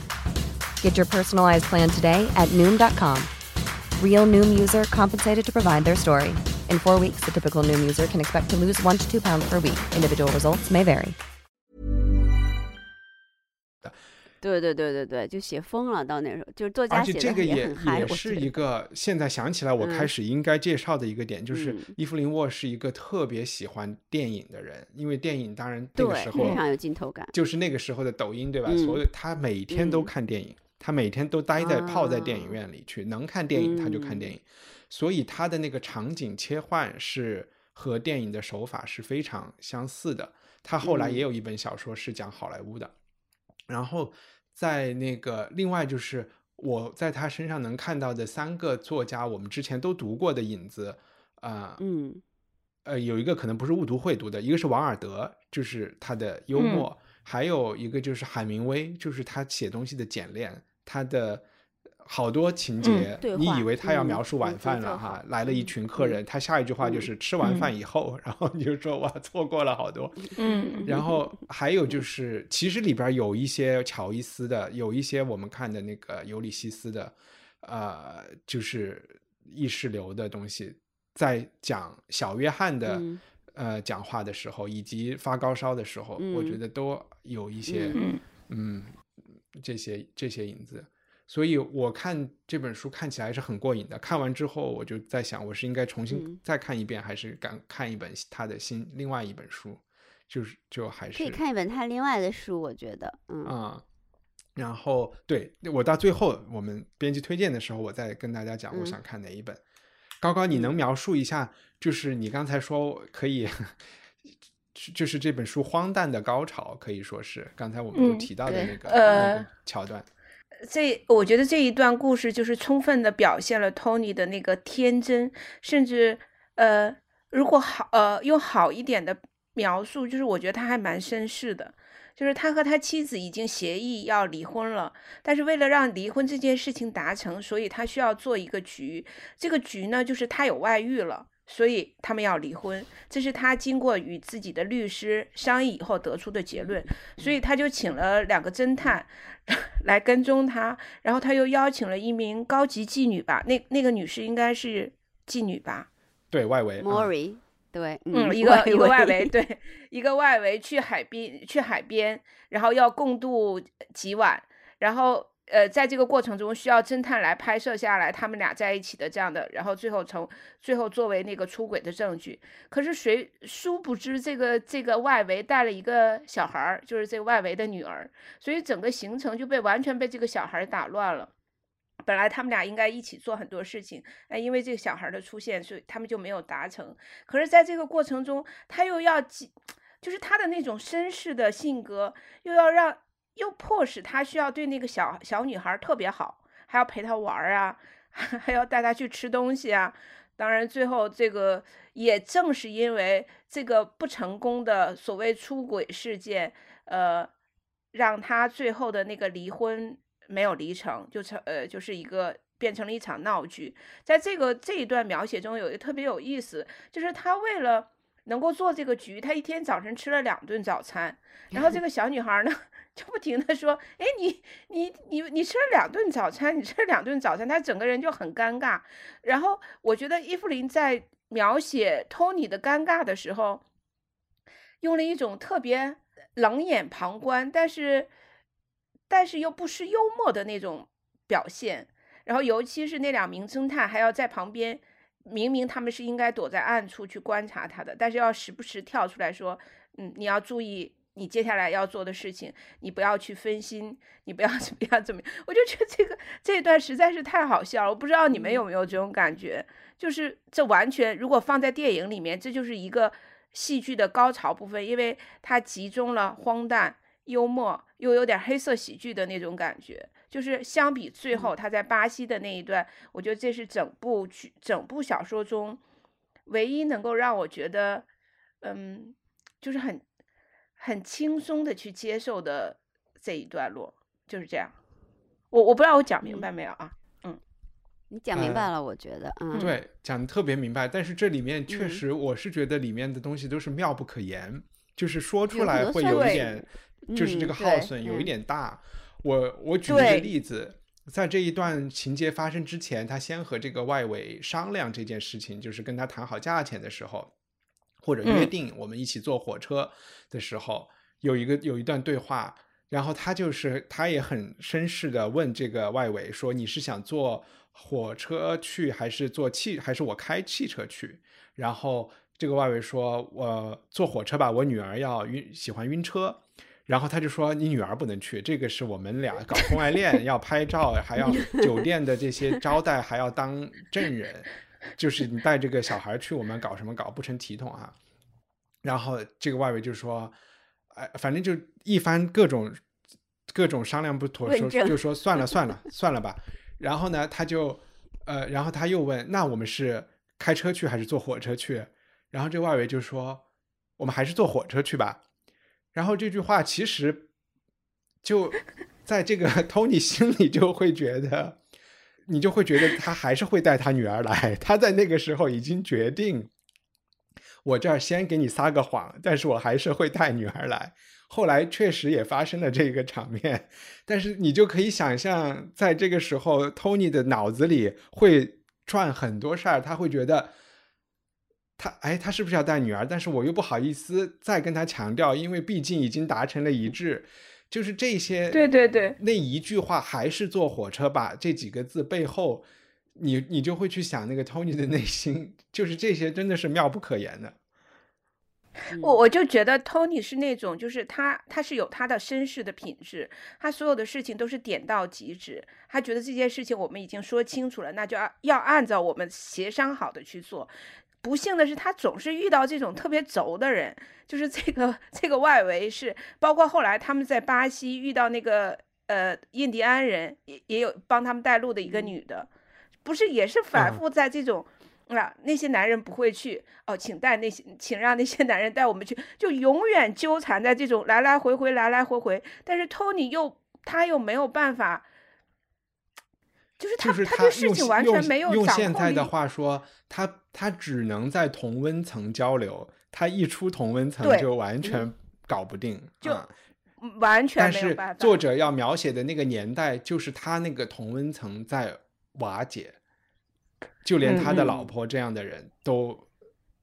Get your personalized plan today at Noom.com. Real Noom user compensated to provide their story. In four weeks, the typical Noom user can expect to lose one to two pounds per week. Individual results may vary. 对对对对对，就写疯了。到那时候，就是作家而且写的这个也很嗨，我也是一个现在想起来我开嗯始应该介绍的一个点，就是嗯伊芙琳沃是一个特别喜欢电影的人，因为电影当然那个时候非常有镜头感。就是那个时候的抖音，对吧？嗯所有他每天都嗯看电影，他每天都待在泡在电影啊。院里去，能看电影他就看嗯。电影，所以他的那个场景切换是和电影的手法是非常相似的。他后来也嗯。有一本小说是讲好莱坞的，然后在那个另外就是我在他身上能看到的三个作家，我们之前都读过的影子，啊、嗯。呃，有一个可能不是误读会读的，一个是王尔德，就是他的幽嗯。默，还有一个就是海明威，就是他写东西的简练，他的好多情节，你以为他要嗯描述晚嗯饭了哈，来了一群客人，他下一句话就是吃完饭以后，然后你就说哇错过了好多，嗯。然后还有就是，其实里边有一些乔伊斯的，有一些我们看的那个尤里西斯的，呃，就是意识流的东西，在讲小约翰的、嗯呃讲话的时候，以及发高烧的时候，我觉嗯得都有一些嗯。嗯这些这些影子。所以我看这本书看起来是很过瘾的。看完之后，我就在想，我是应该重新嗯再看一遍，还是敢看一本他的新另外一本书？就是就还是可以看一本他另外的书，我觉得，嗯啊、然后对我到最后我们编辑推荐的时候，我再跟大家讲我嗯想看哪一本。高高，你能描述一下，就是你刚才说可以，就是这本书荒诞的高潮，可以说是刚才我们都嗯提到的那个、呃那个桥段。这我觉得这一段故事就是充分的表现了 Tony 的那个天真，甚至呃，如果好呃用好一点的描述，就是我觉得他还蛮绅士的，就是他和他妻子已经协议要离婚了，但是为了让离婚这件事情达成，所以他需要做一个局，这个局呢就是他有外遇了。所以他们要离婚，这是他经过与自己的律师商议以后得出的结论。所以他就请了两个侦探 来跟踪他，然后他又邀请了一名高级妓女吧，那那个女士应该是妓女吧，对外围，嗯。Mori，对，嗯，一个一个外围，围，对，一个外围去海边去海边，然后要共度几晚，然后呃，在这个过程中需要侦探来拍摄下来他们俩在一起的这样的，然后最后成最后作为那个出轨的证据。可是谁殊不知这个这个外围带了一个小孩儿，就是这个外围的女儿，所以整个行程就被完全被这个小孩打乱了。本来他们俩应该一起做很多事情，哎，因为这个小孩的出现，所以他们就没有达成。可是，在这个过程中，他又要，就是他的那种绅士的性格，又要让，又迫使他需要对那个小小女孩特别好，还要陪她玩啊，还要带她去吃东西啊。当然，最后这个也正是因为这个不成功的所谓出轨事件，呃，让他最后的那个离婚没有离成，就成呃就是一个变成了一场闹剧。在这个这一段描写中，有一个特别有意思，就是他为了能够做这个局，他一天早晨吃了两顿早餐，然后这 个小女孩呢 就不停的说：“哎，你你你你吃了两顿早餐，你吃了两顿早餐。”她整个人就很尴尬。然后我觉得伊芙琳在描写 Tony 的尴尬的时候，用了一种特别冷眼旁观，但是但是又不失幽默的那种表现。然后尤其是那两名侦探还要在旁边，明明他们是应该躲在暗处去观察他的，但是要时不时跳出来说：“嗯，你要注意。”你接下来要做的事情，你不要去分心，你不要怎么样怎么样。我就觉得这个这一段实在是太好笑了，我不知道你们有没有这种感觉，就是这完全如果放在电影里面，这就是一个戏剧的高潮部分，因为它集中了荒诞、幽默，又有点黑色喜剧的那种感觉。就是相比最后他在巴西的那一段，我觉得这是整部剧、整部小说中唯一能够让我觉得，嗯，就是很。很轻松的去接受的这一段落就是这样，我我不知道我讲明白没有啊？嗯，你讲明白了，我觉得，嗯，对，讲的特别明白。但是这里面确嗯实，我是觉得里面的东西都是妙不可言，就是说出来会有一点，就是这个耗损有一嗯点大。我我举一个例子，在这一段情节发生之前，他先和这个外围商量这件事情，就是跟他谈好价钱的时候，或者约嗯定我们一起坐火车的时候，有一个有一段对话，然后他就是他也很绅士的问这个外围说：“你是想坐火车去，还是坐汽，还是我开汽车去？”然后这个外围说：“我坐火车吧，我女儿要晕，喜欢晕车。”然后他就说：“你女儿不能去，这个是我们俩搞婚外恋，要拍照，还要酒店的这些招待，还要当证人，就是你带这个小孩去，我们搞什么搞不成体统啊。”然后这个外围就说：“哎，反正就一番各种各种商量不妥，说就说算了 算了算了吧。”然后呢，他就呃，然后他又问：“那我们是开车去还是坐火车去？”然后这个外围就说：“我们还是坐火车去吧。”然后这句话其实就在这个 Tony 心里就会觉得，你就会觉得他还是会带他女儿来。他在那个时候已经决定，我这儿先给你撒个谎，但是我还是会带女儿来。后来确实也发生了这个场面，但是你就可以想象，在这个时候，Tony 的脑子里会转很多事儿，他会觉得，他哎，他是不是要带女儿？但是我又不好意思再跟他强调，因为毕竟已经达成了一致。就是这些，对对对，那一句话还是坐火车吧，这几个字背后，你你就会去想那个 Tony 的内心，就是这些真的是妙不可言的。我我就觉得 Tony 是那种，就是他他是有他的绅士的品质，他所有的事情都是点到即止，他觉得这件事情我们已经说清楚了，那就要要按照我们协商好的去做。不幸的是，他总是遇到这种特别轴的人，就是这个这个外围是，包括后来他们在巴西遇到那个呃印第安人，也也有帮他们带路的一个女的，不是也是反复在这种啊那些男人不会去哦，请带那些，请让那些男人带我们去，就永远纠缠在这种来来回回来来回回，但是托尼又他又没有办法。就是他，他对事情完全没有用现在的话说，他他只能在同温层交流，他一出同温层就完全搞不定，就完全没有办法。作者要描写的那个年代，就是他那个同温层在瓦解，就连他的老婆这样的人都，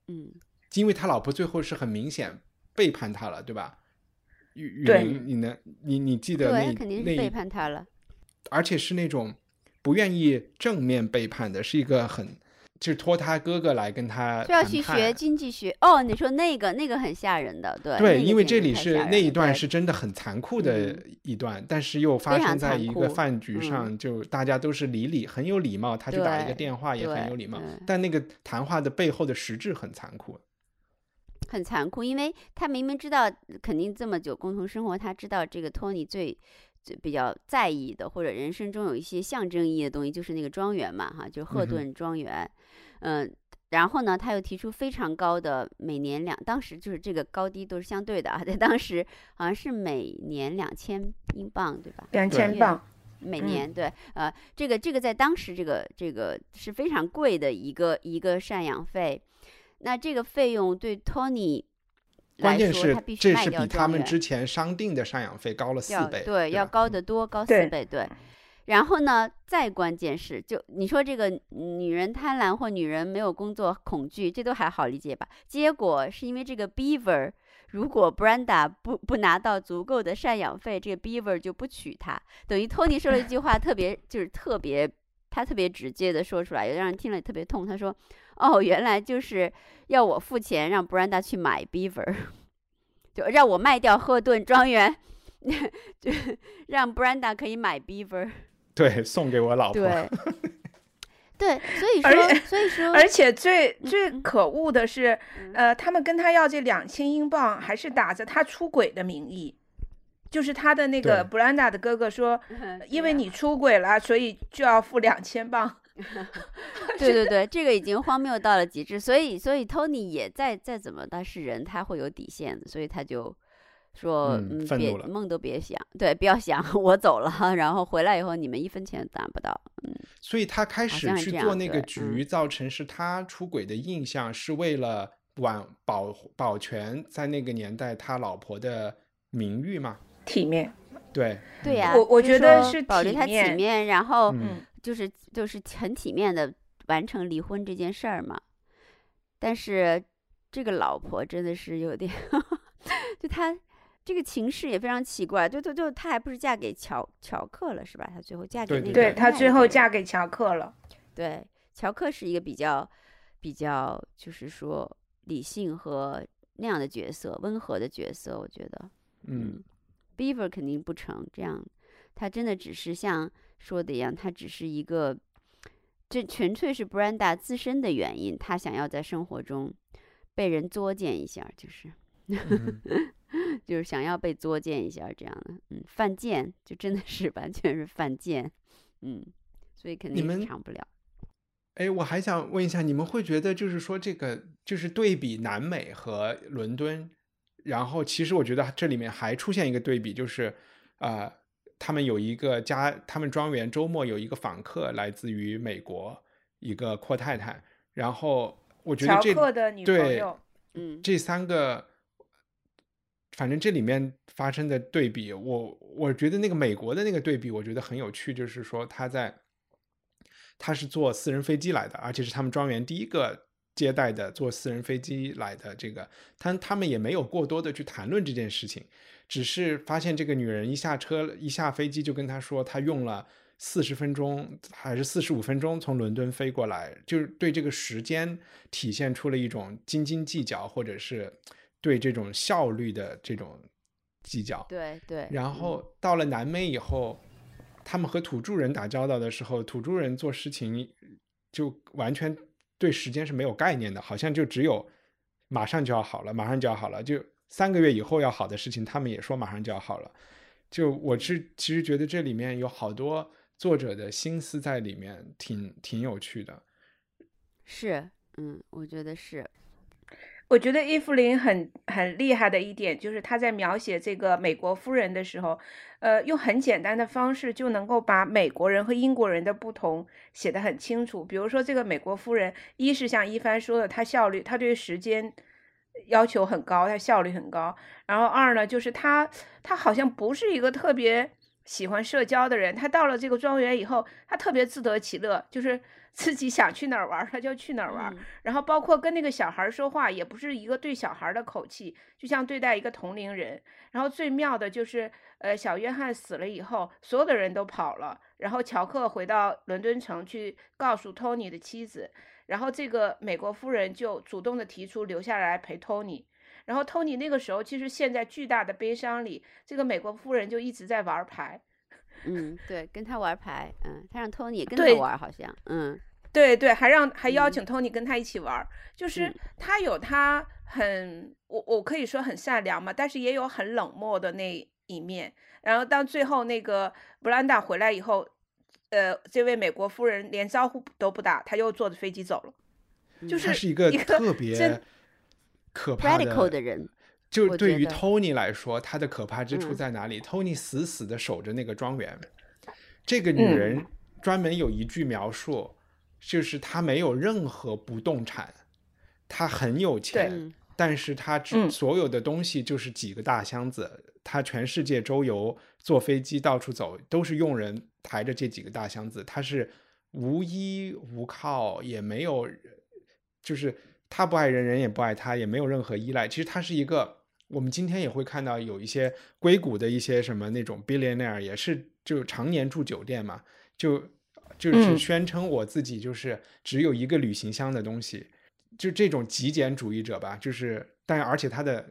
嗯，因为他老婆最后是很明显背叛他了，对吧？雨雨林，你能你你记得那肯定是背叛他了，而且是那种。不愿意正面背叛的是一个很，就是托他哥哥来跟他就要去学经济学哦。你说那个那个很吓人的，对对，因为这里是那一段是真的很残酷的一段，但是又发生在一个饭局上，就大家都是礼礼很有礼貌，他就打一个电话也很有礼貌，但那个谈话的背后的实质很残酷，很残酷，因为他明明知道肯定这么久共同生活，他知道这个托尼最。比较在意的，或者人生中有一些象征意义的东西，就是那个庄园嘛，哈，就是赫顿庄园，嗯，然后呢，他又提出非常高的每年两，当时就是这个高低都是相对的啊，在当时好像是每年两千英镑，对吧？两千镑每年，对，呃，这个这个在当时这个这个是非常贵的一个一个赡养费，那这个费用对托尼。关键是这是比他们之前商定的赡养费高了四倍，对，要高得多，高四倍，对。然后呢，再关键是，就你说这个女人贪婪或女人没有工作恐惧，这都还好理解吧？结果是因为这个 Beaver，如果 Brenda 不不拿到足够的赡养费，这个 Beaver 就不娶她。等于托尼说了一句话，特别就是特别，他特别直接的说出来，也让人听了特别痛。他说。哦，原来就是要我付钱让 Brenda 去买 Beaver，就让我卖掉赫顿庄园，就让 Brenda 可以买 Beaver。对，送给我老婆。对，对，所以说，所以说，而且最最可恶的是，呃，他们跟他要这两千英镑，还是打着他出轨的名义，就是他的那个 Brenda 的哥哥说，因为你出轨了，所以就要付两千镑。对对对，这个已经荒谬到了极致，所以所以 Tony 也再再怎么他是人，他会有底线的，所以他就说，嗯，别梦都别想，对，不要想，我走了，然后回来以后你们一分钱都拿不到，嗯，所以他开始去做那个局，造成是他出轨的印象，是为了挽保保全在那个年代他老婆的名誉嘛，体面，对。对呀，我我觉得是保留他体面，然后嗯。就是就是很体面的完成离婚这件事儿嘛，但是这个老婆真的是有点，就她这个情势也非常奇怪，就就就她还不是嫁给乔乔克了是吧？她最后嫁给那个，对她最后嫁给乔克了。对，乔克是一个比较比较就是说理性和那样的角色，温和的角色，我觉得，嗯，Beaver 肯定不成，这样他真的只是像。说的一样，他只是一个，这纯粹是 Brenda 自身的原因，他想要在生活中被人作践一下，就是，就是想要被作践一下这样的，嗯，犯贱就真的是 完全是犯贱，嗯，所以肯定长不了。哎，我还想问一下，你们会觉得就是说这个就是对比南美和伦敦，然后其实我觉得这里面还出现一个对比，就是啊。他们有一个家，他们庄园周末有一个访客来自于美国，一个阔太太。然后我觉得这乔克的女朋对友，嗯，这三个，反正这里面发生的对比，我我觉得那个美国的那个对比，我觉得很有趣，就是说他在他是坐私人飞机来的，而且是他们庄园第一个接待的坐私人飞机来的这个，他他们也没有过多的去谈论这件事情，只是发现这个女人一下车一下飞机就跟他说，她用了。四十分钟还是四十五分钟从伦敦飞过来，就是对这个时间体现出了一种斤斤计较，或者是对这种效率的这种计较。对对。然后到了南美以后，他们和土著人打交道的时候，土著人做事情就完全对时间是没有概念的，好像就只有马上就要好了，马上就要好了，就三个月以后要好的事情，他们也说马上就要好了。就我是其实觉得这里面有好多。作者的心思在里面挺挺有趣的，是，嗯，我觉得是。我觉得伊芙琳很很厉害的一点就是她在描写这个美国夫人的时候，呃，用很简单的方式就能够把美国人和英国人的不同写得很清楚。比如说这个美国夫人，一是像一帆说的，她效率，她对时间要求很高，他效率很高。然后二呢，就是他他好像不是一个特别。喜欢社交的人，他到了这个庄园以后，他特别自得其乐，就是 自己想去哪儿玩，他就去哪儿玩。然后包括跟那个小孩说话，也不是一个对小孩的口气，就像对待一个同龄人。然后最妙的就是，呃，小约翰死了以后，所有的人都跑了，然后乔克回到伦敦城去告诉托尼的妻子，然后这个美国夫人就主动的提出留下来陪托尼。然后托尼那个时候其实陷在巨大的悲伤里，这个美国夫人就一直在玩牌，嗯，对，跟他玩牌，嗯，他让托尼 跟他玩，好像，嗯，对对，还让还邀请托尼跟他一起玩，就是他有他很我我可以说很善良嘛，但是也有很冷漠的那一面。然后当最后那个布兰达回来以后，呃，这位美国夫人连招呼都不打，他又坐着飞机走了，就是他是一个特 别。可怕的人，就对于 Tony 来说，他的可怕之处在哪里？Tony 死死的守着那个庄园。这个女人专门有一句描述，就是她没有任何不动产，她很有钱，但是她只所有的东西就是几个大箱子。她全世界周游，坐飞机到处走，都是佣人抬着这几个大箱子。他是无依无靠，也没有，就是。他不爱人，人也不爱他，也没有任何依赖。其实他是一个，我们今天也会看到有一些硅谷的一些什么那种 billionaire，也是就常年住酒店嘛，就就是宣称我自己就是只有一个旅行箱的东西，就这种极简主义者吧。就是，但而且他的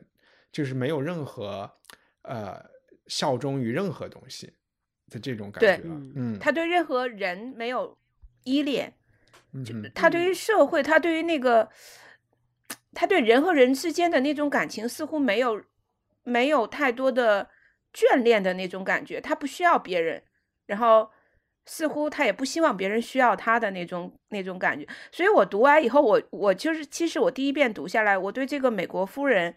就是没有任何呃效忠于任何东西的这种感觉。嗯，他对任何人没有依恋，他对于社会，他对于那个。他对人和人之间的那种感情似乎没有，没有太多的眷恋的那种感觉。他不需要别人，然后似乎他也不希望别人需要他的那种那种感觉。所以我读完以后，我我就是其实我第一遍读下来，我对这个美国夫人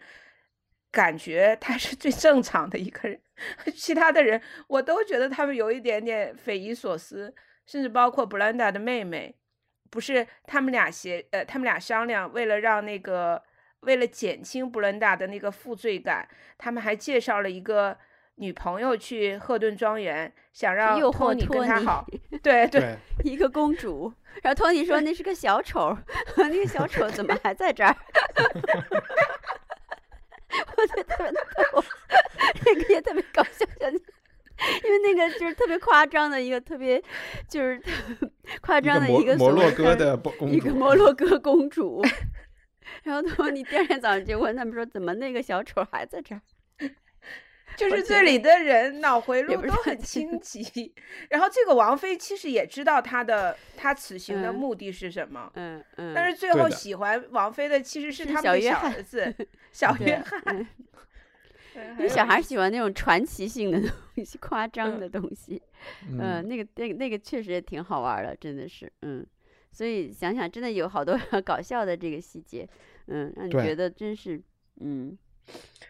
感觉他是最正常的一个人，其他的人我都觉得他们有一点点匪夷所思，甚至包括布兰达的妹妹。不是他们俩协呃，他们俩商量，为了让那个，为了减轻布兰达的那个负罪感，他们还介绍了一个女朋友去赫顿庄园，想让托尼跟他好。对 对，一个公主。然后托尼说那是个小丑，那个小丑怎么还在这儿？我觉得特别逗，那 个也特别搞笑。因为那个就是特别夸张的一个特别，就是夸张的一个摩洛哥的一个摩洛哥公主。然后他说：“你第二天早上就问他们说，怎么那个小丑还在这儿？”就是这里的人脑回路都很清奇。然后这个王菲其实也知道他的他此行的目的是什么，嗯嗯。但是最后喜欢王菲的其实是他们的小儿子 小约翰。因为小孩喜欢那种传奇性的 东西、夸张的东西，嗯，那个、那个、那个确实也挺好玩的，真的是，嗯，所以想想真的有好多搞笑的这个细节，嗯，让你觉得真是，嗯，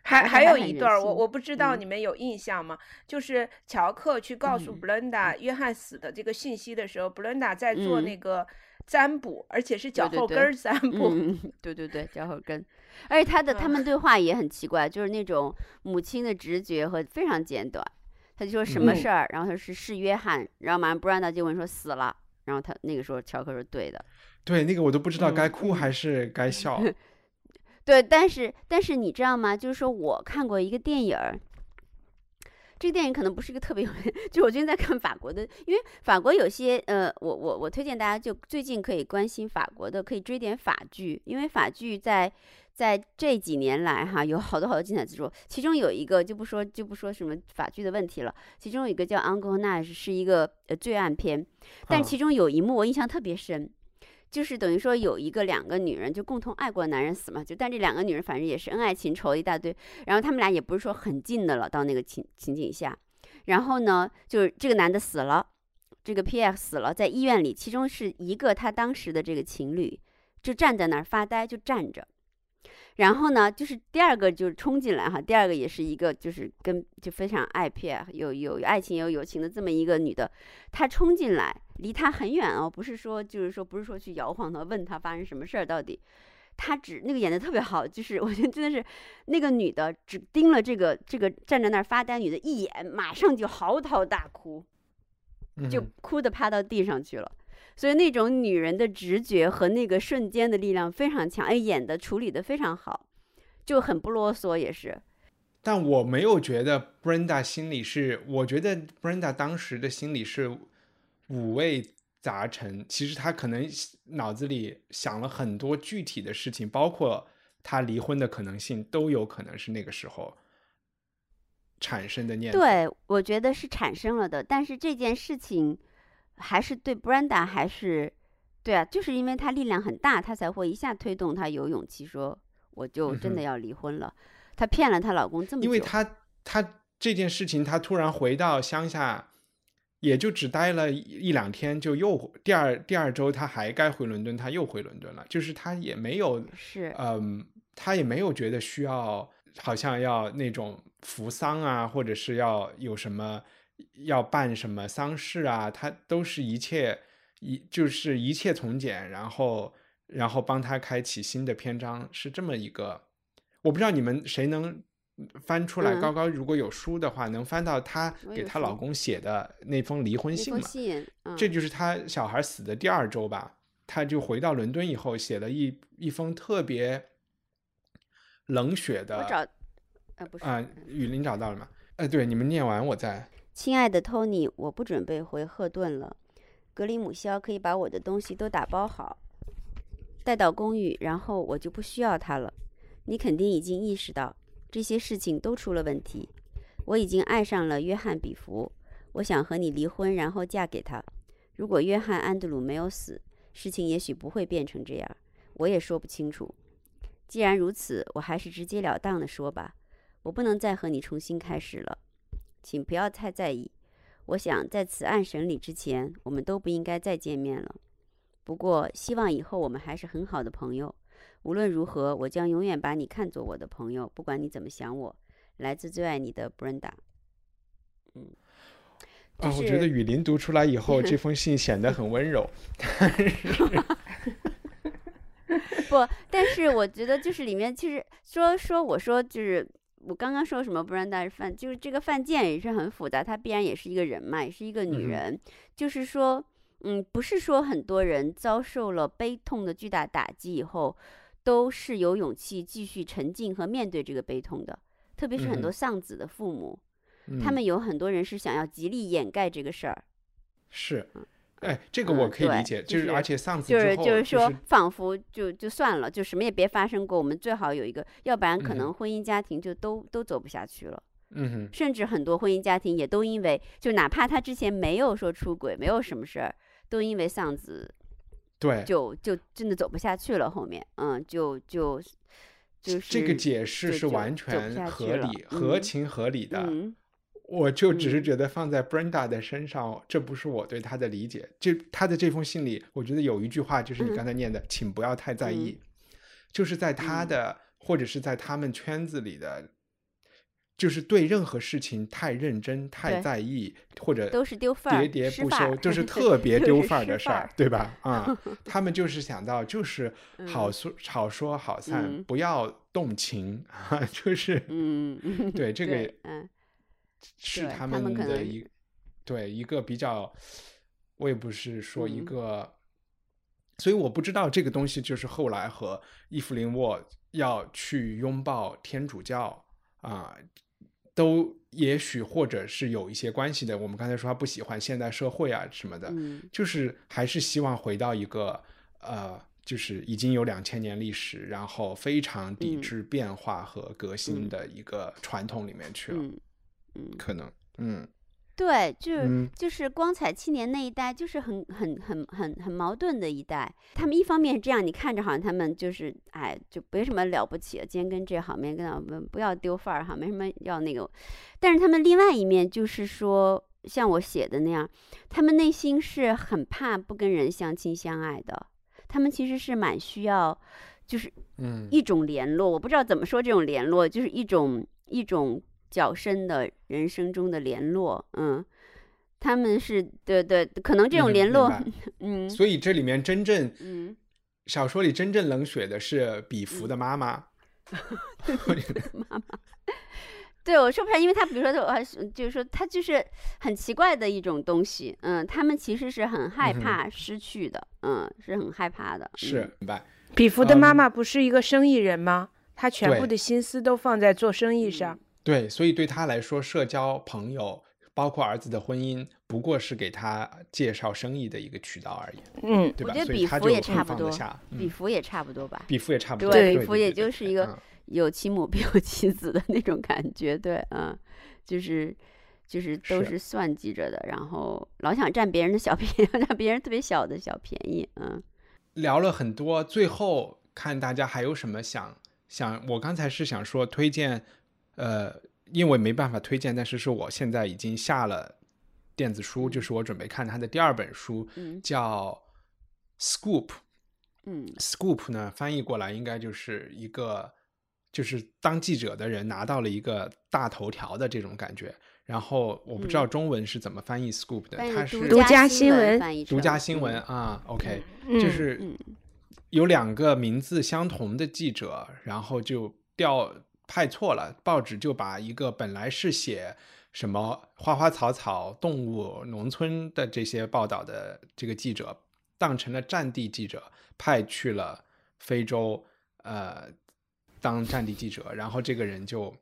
还还有一段儿，我我不知道嗯你们有印象吗？就是乔克去告诉嗯布伦达约翰死的这个信息的时候，布伦达在做嗯那个占卜，而且是脚后跟儿占卜。嗯，对对对，脚后跟。而且他的他们对话也很奇怪，就是那种母亲的直觉和非常简短。他就说什么嗯事儿，然后他说是是约翰，然后马上布兰达就问说死了，然后他那个时候乔克说对的，对，那个我都不知道嗯该哭还是该笑。对，但是但是你知道吗？就是说我看过一个电影儿，这个电影可能不是一个特别有名，就我最近在看法国的，因为法国有些呃，我我我推荐大家就最近可以关心法国的，可以追点法剧，因为法剧在在这几年来哈有好多好多精彩之作，其中有一个就不说就不说什么法剧的问题了，其中有一个叫《Uncle Nash》是一个呃罪案片，但啊其中有一幕我印象特别深。就是等于说有一个两个女人就共同爱过男人死嘛，就但这两个女人反正也是恩爱情仇一大堆，然后他们俩也不是说很近的了，到那个情情景下，然后呢，就是这个男的死了，这个 P X 死了，在医院里，其中是一个他当时的这个情侣就站在那儿发呆，就站着。然后呢，就是第二个就是冲进来哈，第二个也是一个就是跟就非常爱 P X 有有爱情有友情的这么一个女的，她冲进来，离他很远哦，不是说就是说不是说去摇晃他，问他发生什么事儿到底。他只那个演的特别好，就是我觉得真的是那个女的只盯了这个这个站在那儿发呆女的一眼，马上就嚎啕大哭，就嗯哭的趴到地上去了。所以那种女人的直觉和那个瞬间的力量非常强，哎，演的处理的非常好，就很不啰嗦，也是。但我没有觉得 Brenda 心里是，我觉得 Brenda 当时的心里是五味杂陈。其实他可能脑子里想了很多具体的事情，包括他离婚的可能性，都有可能是那个时候产生的念头。对，我觉得是产生了的，但是这件事情还是对 Brenda 还是对啊，就是因为他力量很大，他才会一下推动他有勇气说，我就真的要离婚了。她骗了她老公这么久，因为她她这件事情，她突然回到乡下，也就只待了一一两天，就又第二第二周，他还该回伦敦，他又回伦敦了。就是他也没有，是嗯，他也没有觉得需要，好像要那种扶丧啊，或者是要有什么要办什么丧事啊，他都是一切一就是一切从简，然后然后帮他开启新的篇章，是这么一个。我不知道你们谁能翻出来，嗯高高如果有书的话，能翻到她给她老公写的那封离婚信吗？信，嗯，这就是她小孩死的第二周吧，她就回到伦敦以后，写了一一封特别冷血的我找，啊，不是啊、雨林找到了吗？呃，对，你们念完我再。亲爱的 Tony，我不准备回赫顿了。格里姆肖可以把我的东西都打包好，带到公寓，然后我就不需要他了。你肯定已经意识到，这些事情都出了问题。我已经爱上了约翰比弗，我想和你离婚，然后嫁给他。如果约翰安德鲁没有死，事情也许不会变成这样，我也说不清楚。既然如此，我还是直截了当的说吧，我不能再和你重新开始了。请不要太在意。我想在此案审理之前，我们都不应该再见面了。不过，希望以后我们还是很好的朋友。无论如何，我将永远把你看作我的朋友，不管你怎么想我。来自最爱你的 Brenda。嗯，就啊，我觉得雨林读出来以后，这 封信显得很温柔。不，但是我觉得就是里面其实说说我说就是我刚刚说什么 Brenda 是犯，就是这个犯贱也是很复杂，她必然也是一个人嘛，也是一个女人，就是说，嗯，不是说很多人遭受了悲痛的巨大打击以后，都是有勇气继续沉浸和面对这个悲痛的，特别是很多丧子的父母，嗯、他们有很多人是想要极力掩盖这个事儿，是，哎，这个我可以理解，就是而且丧子就是就是说，仿佛就就算了，就什么也别发生过，我们最好有一个，要不然可嗯能婚姻家庭就都、都走不下去了。嗯哼，甚至很多婚姻家庭也都因为，就哪怕他之前没有说出轨，没有什么事儿，都因为丧子对，就就真的走不下去了。后面，嗯，就就就是这个解释是完全合理、合嗯情合理的。嗯我就只是嗯觉得放在 Brenda 的身上，这不是我对她的理解。就她的这封信里，我觉得有一句话就是你嗯刚才念的，请不要太在意。就是在她嗯的或者是在他们圈子里的，就是对任何事情太认真、太在意，或者都是丢范儿喋喋不休，就 是特别丢范儿的事儿，对吧？啊，他们就是想到就是好嗯说好说好散，嗯不要动情啊，就是嗯，嗯对这个是他他们的一对一个比较，我也不是说一嗯个，所以我不知道这个东西就是后来和伊芙琳沃要去拥抱天主教啊，都也许或者是有一些关系的。我们刚才说他不喜欢现代社会啊什么的，嗯就是还是希望回到一个呃。就是已经有两千年历史，然后非常抵嗯制变化和革新嗯的一个传统里面去了，可能，嗯，对，就是、嗯就是光彩青年那一代，就是很很很很很矛盾的一代。他们一方面是这样，你看着好像他们就是哎，就没什么了不起，今天跟这好，明天跟那不不要丢范儿哈，没什么要那个。但是他们另外一面就是说，像我写的那样，他们内心是很怕不跟人相亲相爱的，他们其实是蛮需要，就是嗯一种联络，我不知道怎么说这种联络，就是一种一种较深的人生中的联络，嗯，他们是对对，可能这种嗯联络嗯所以这里面真正嗯，小说里真正冷血的是比弗 的妈妈，对我说不上，因为他比如说就是说他就是很奇怪的一种东西，嗯，他们其实是很害怕失去的，嗯，是很害怕的，是嗯明白？比弗的妈嗯妈不是一个生意人吗？她全部的心思都放在做生意嗯上。对，所以对他来说，社交朋友，包括儿子的婚姻，不过是给他介绍生意的一个渠道而已，嗯，对吧？我觉得比弗也差不多比弗也差不多吧，比弗也差不多，对对，比弗也就是一个嗯有其母必有其子的那种感觉，对，嗯，就是就是都是是算计着的，然后老想占别人的小便宜，占别人特别小的小便宜，嗯聊了很多，最后看大家还有什么想想？我刚才是想说推荐，呃，因为没办法推荐，但是是我现在已经下了电子书，就是我准备看他的第二本书，嗯叫《Scoop》。嗯 Scoop 呢，翻译过来应该就是一个，就是当记者的人拿到了一个大头条的这种感觉。然后我不知道中文是怎么翻译 Scoop 的，嗯它是独家新新闻独家新闻嗯啊。OK，嗯就是嗯有两个名字相同的记者，然后就调派错了，报纸就把一个本来是写什么花花草草、动物、农村的这些报道的这个记者，当成了战地记者，派去了非洲，呃，当战地记者，然后这个人就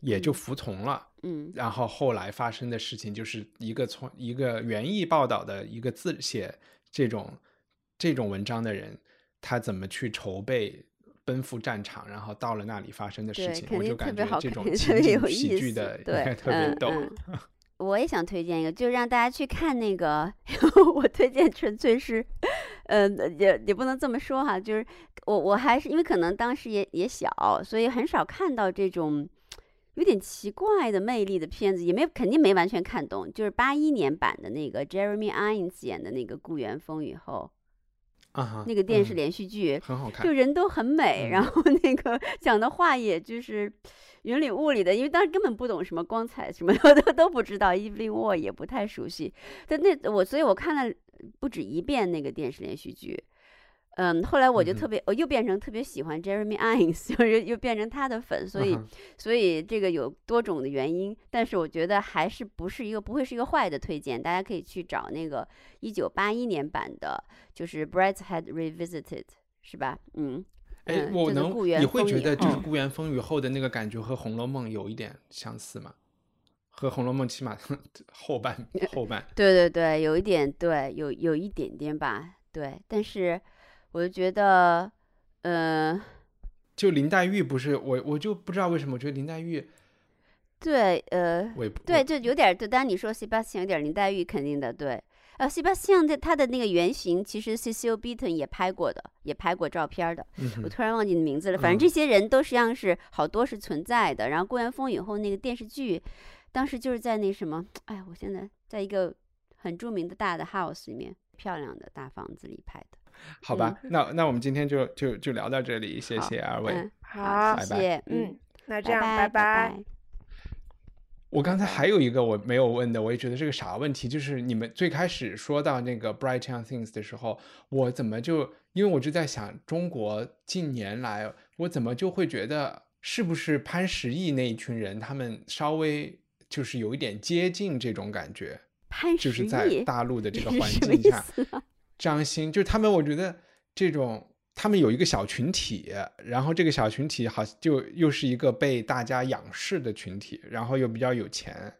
也就服从了。嗯然后后来发生的事情就是一个从一个园艺报道的一个字写这种这种文章的人，他怎么去筹备奔赴战场，然后到了那里发生的事，情，肯我就感觉这看，种特情景别有意思，喜剧的 对，特别逗。我也想推荐一个，就让大家去看那个。我推荐纯粹是，呃，也也不能这么说哈，就是我我还是因为可能当时也也小，所以很少看到这种有点奇怪的魅力的片子，也没肯定没完全看懂。就是八一年版的那个 Jeremy Irons 演的那个《故园风雨后啊哈》那个电视嗯连续剧，很好看就，人都很美，嗯然后那个讲的话也就是云里雾里的，因为当时根本不懂什么光彩什么的 都都不知道，伊芙琳沃也不太熟悉。但那我所以我看了不止一遍那个电视连续剧。嗯，后来我就特别，我又变成特别喜欢 Jeremy Irons，就是又变成他的粉，所以、所以这个有多种的原因，但是我觉得还是不是一个不会是一个坏的推荐，大家可以去找那个一九八一年版的，就是《Bright Head Revisited》，是吧？嗯，哎，我能你会觉得就是后《故园风雨后》的那个感觉和《红楼梦》有一点相似吗？和《红楼梦》起码 后半后半，对对对，有一点对，有有一点点吧，对，但是我就觉得，呃，就林黛玉不是我，我就不知道为什么，我觉得林黛玉对，呃，我也不对，就有点儿，对，当然你说西巴西有点儿林黛玉，肯定的，对。呃，西巴西昂的他的那个原型，其实 Cecil Beaton 也拍过的，也拍过照片儿的。嗯我突然忘记名字了，反正嗯这些人都实际上是好多是存在的。然后《故园风以后》那个电视剧，当时就是在那什么，哎，我现在在一个很著名的大的 house 里面，漂亮的大房子里拍的。好吧，那那我们今天就就就聊到这里，谢谢二位。嗯，好谢谢，嗯，那这样，拜拜。我刚才还有一个我没有问的，我也觉得是个傻问题，就是你们最开始说到那个 Bright Young Things 的时候，我怎么就因为我就在想，中国近年来我怎么就会觉得是不是潘石屹那一群人，他们稍微就是有一点接近这种感觉，潘就是在大陆的这个环境下，啊张欣就是他们，我觉得这种。他们有一个小群体，然后这个小群体好就又是一个被大家仰视的群体，然后又比较有钱。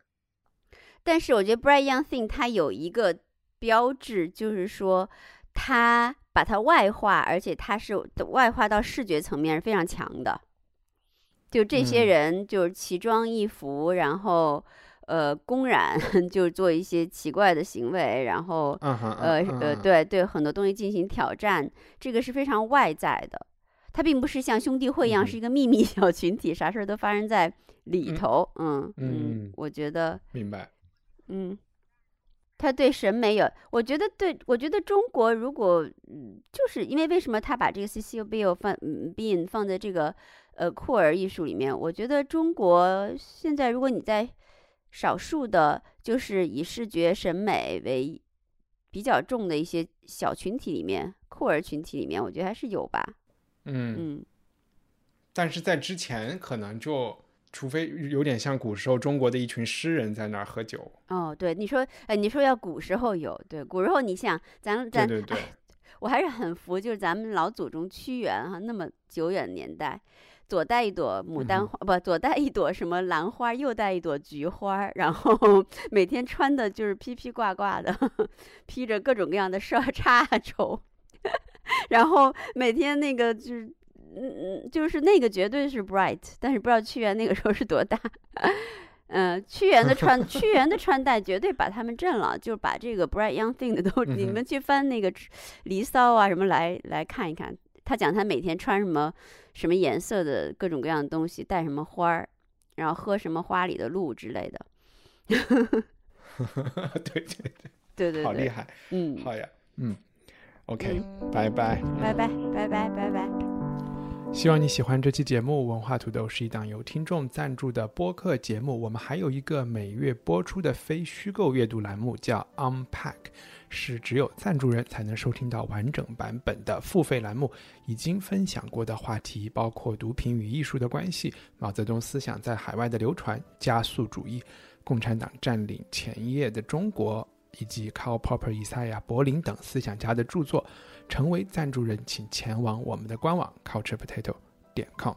但是我觉得 Bright Young Thing 它有一个标志，就是说它把它外化，而且它是外化到视觉层面是非常强的。就这些嗯人就是奇装异服，然后呃公然 就做一些奇怪的行为，然后呃呃，对对，很多东西进行挑战，这个是非常外在的。它并不是像兄弟会一样嗯是一个秘密小群体，啥事儿都发生在里嗯头。嗯嗯我觉得，明白。嗯，他对审美有，我觉得对，我觉得中国如果，嗯，就是因为为什么他把这个 Cecil Bill 放嗯 Bean 放在这个呃酷儿艺术里面？我觉得中国现在如果你在少数的，就是以视觉审美为比较重的一些小群体里面，酷儿群体里面，我觉得还是有吧。嗯，嗯，但是在之前可能就，除非有点像古时候中国的一群诗人在那儿喝酒。哦，对，你说，哎，你说要古时候有，对，古时候你想，咱咱对对对，我还是很服，就是咱们老祖宗屈原哈，那么久远的年代，左带一朵牡丹嗯花，不，左带一朵什么兰花，右带一朵菊花，然后 每天穿的就是披披挂挂的，披着各种各样的纱插 绸，然后每天那个就是。嗯嗯，就是那个绝对是 bright，但是不知道屈原那个时候是多大。嗯，屈原的穿屈原的穿戴绝对把他们震了，就是把这个 bright young thing 的都，你们去翻那个《离骚》啊什么来来看一看。他讲他每天穿什么什么颜色的各种各样的东西，带什么花儿，然后喝什么花里的露之类的。对对对，对对对，好厉害，嗯，好呀，嗯，OK，拜拜。拜拜拜拜拜拜。希望你喜欢这期节目。文化土豆是一档由听众赞助的播客节目。我们还有一个每月播出的非虚构阅读栏目，叫 Unpack，是只有赞助人才能收听到完整版本的付费栏目。已经分享过的话题包括毒品与艺术的关系、毛泽东思想在海外的流传、加速主义、共产党占领前夜的中国，以及 Karl Popper、以赛亚·柏林等思想家的著作。成为赞助人，请前往我们的官网 culturepotato 点 com。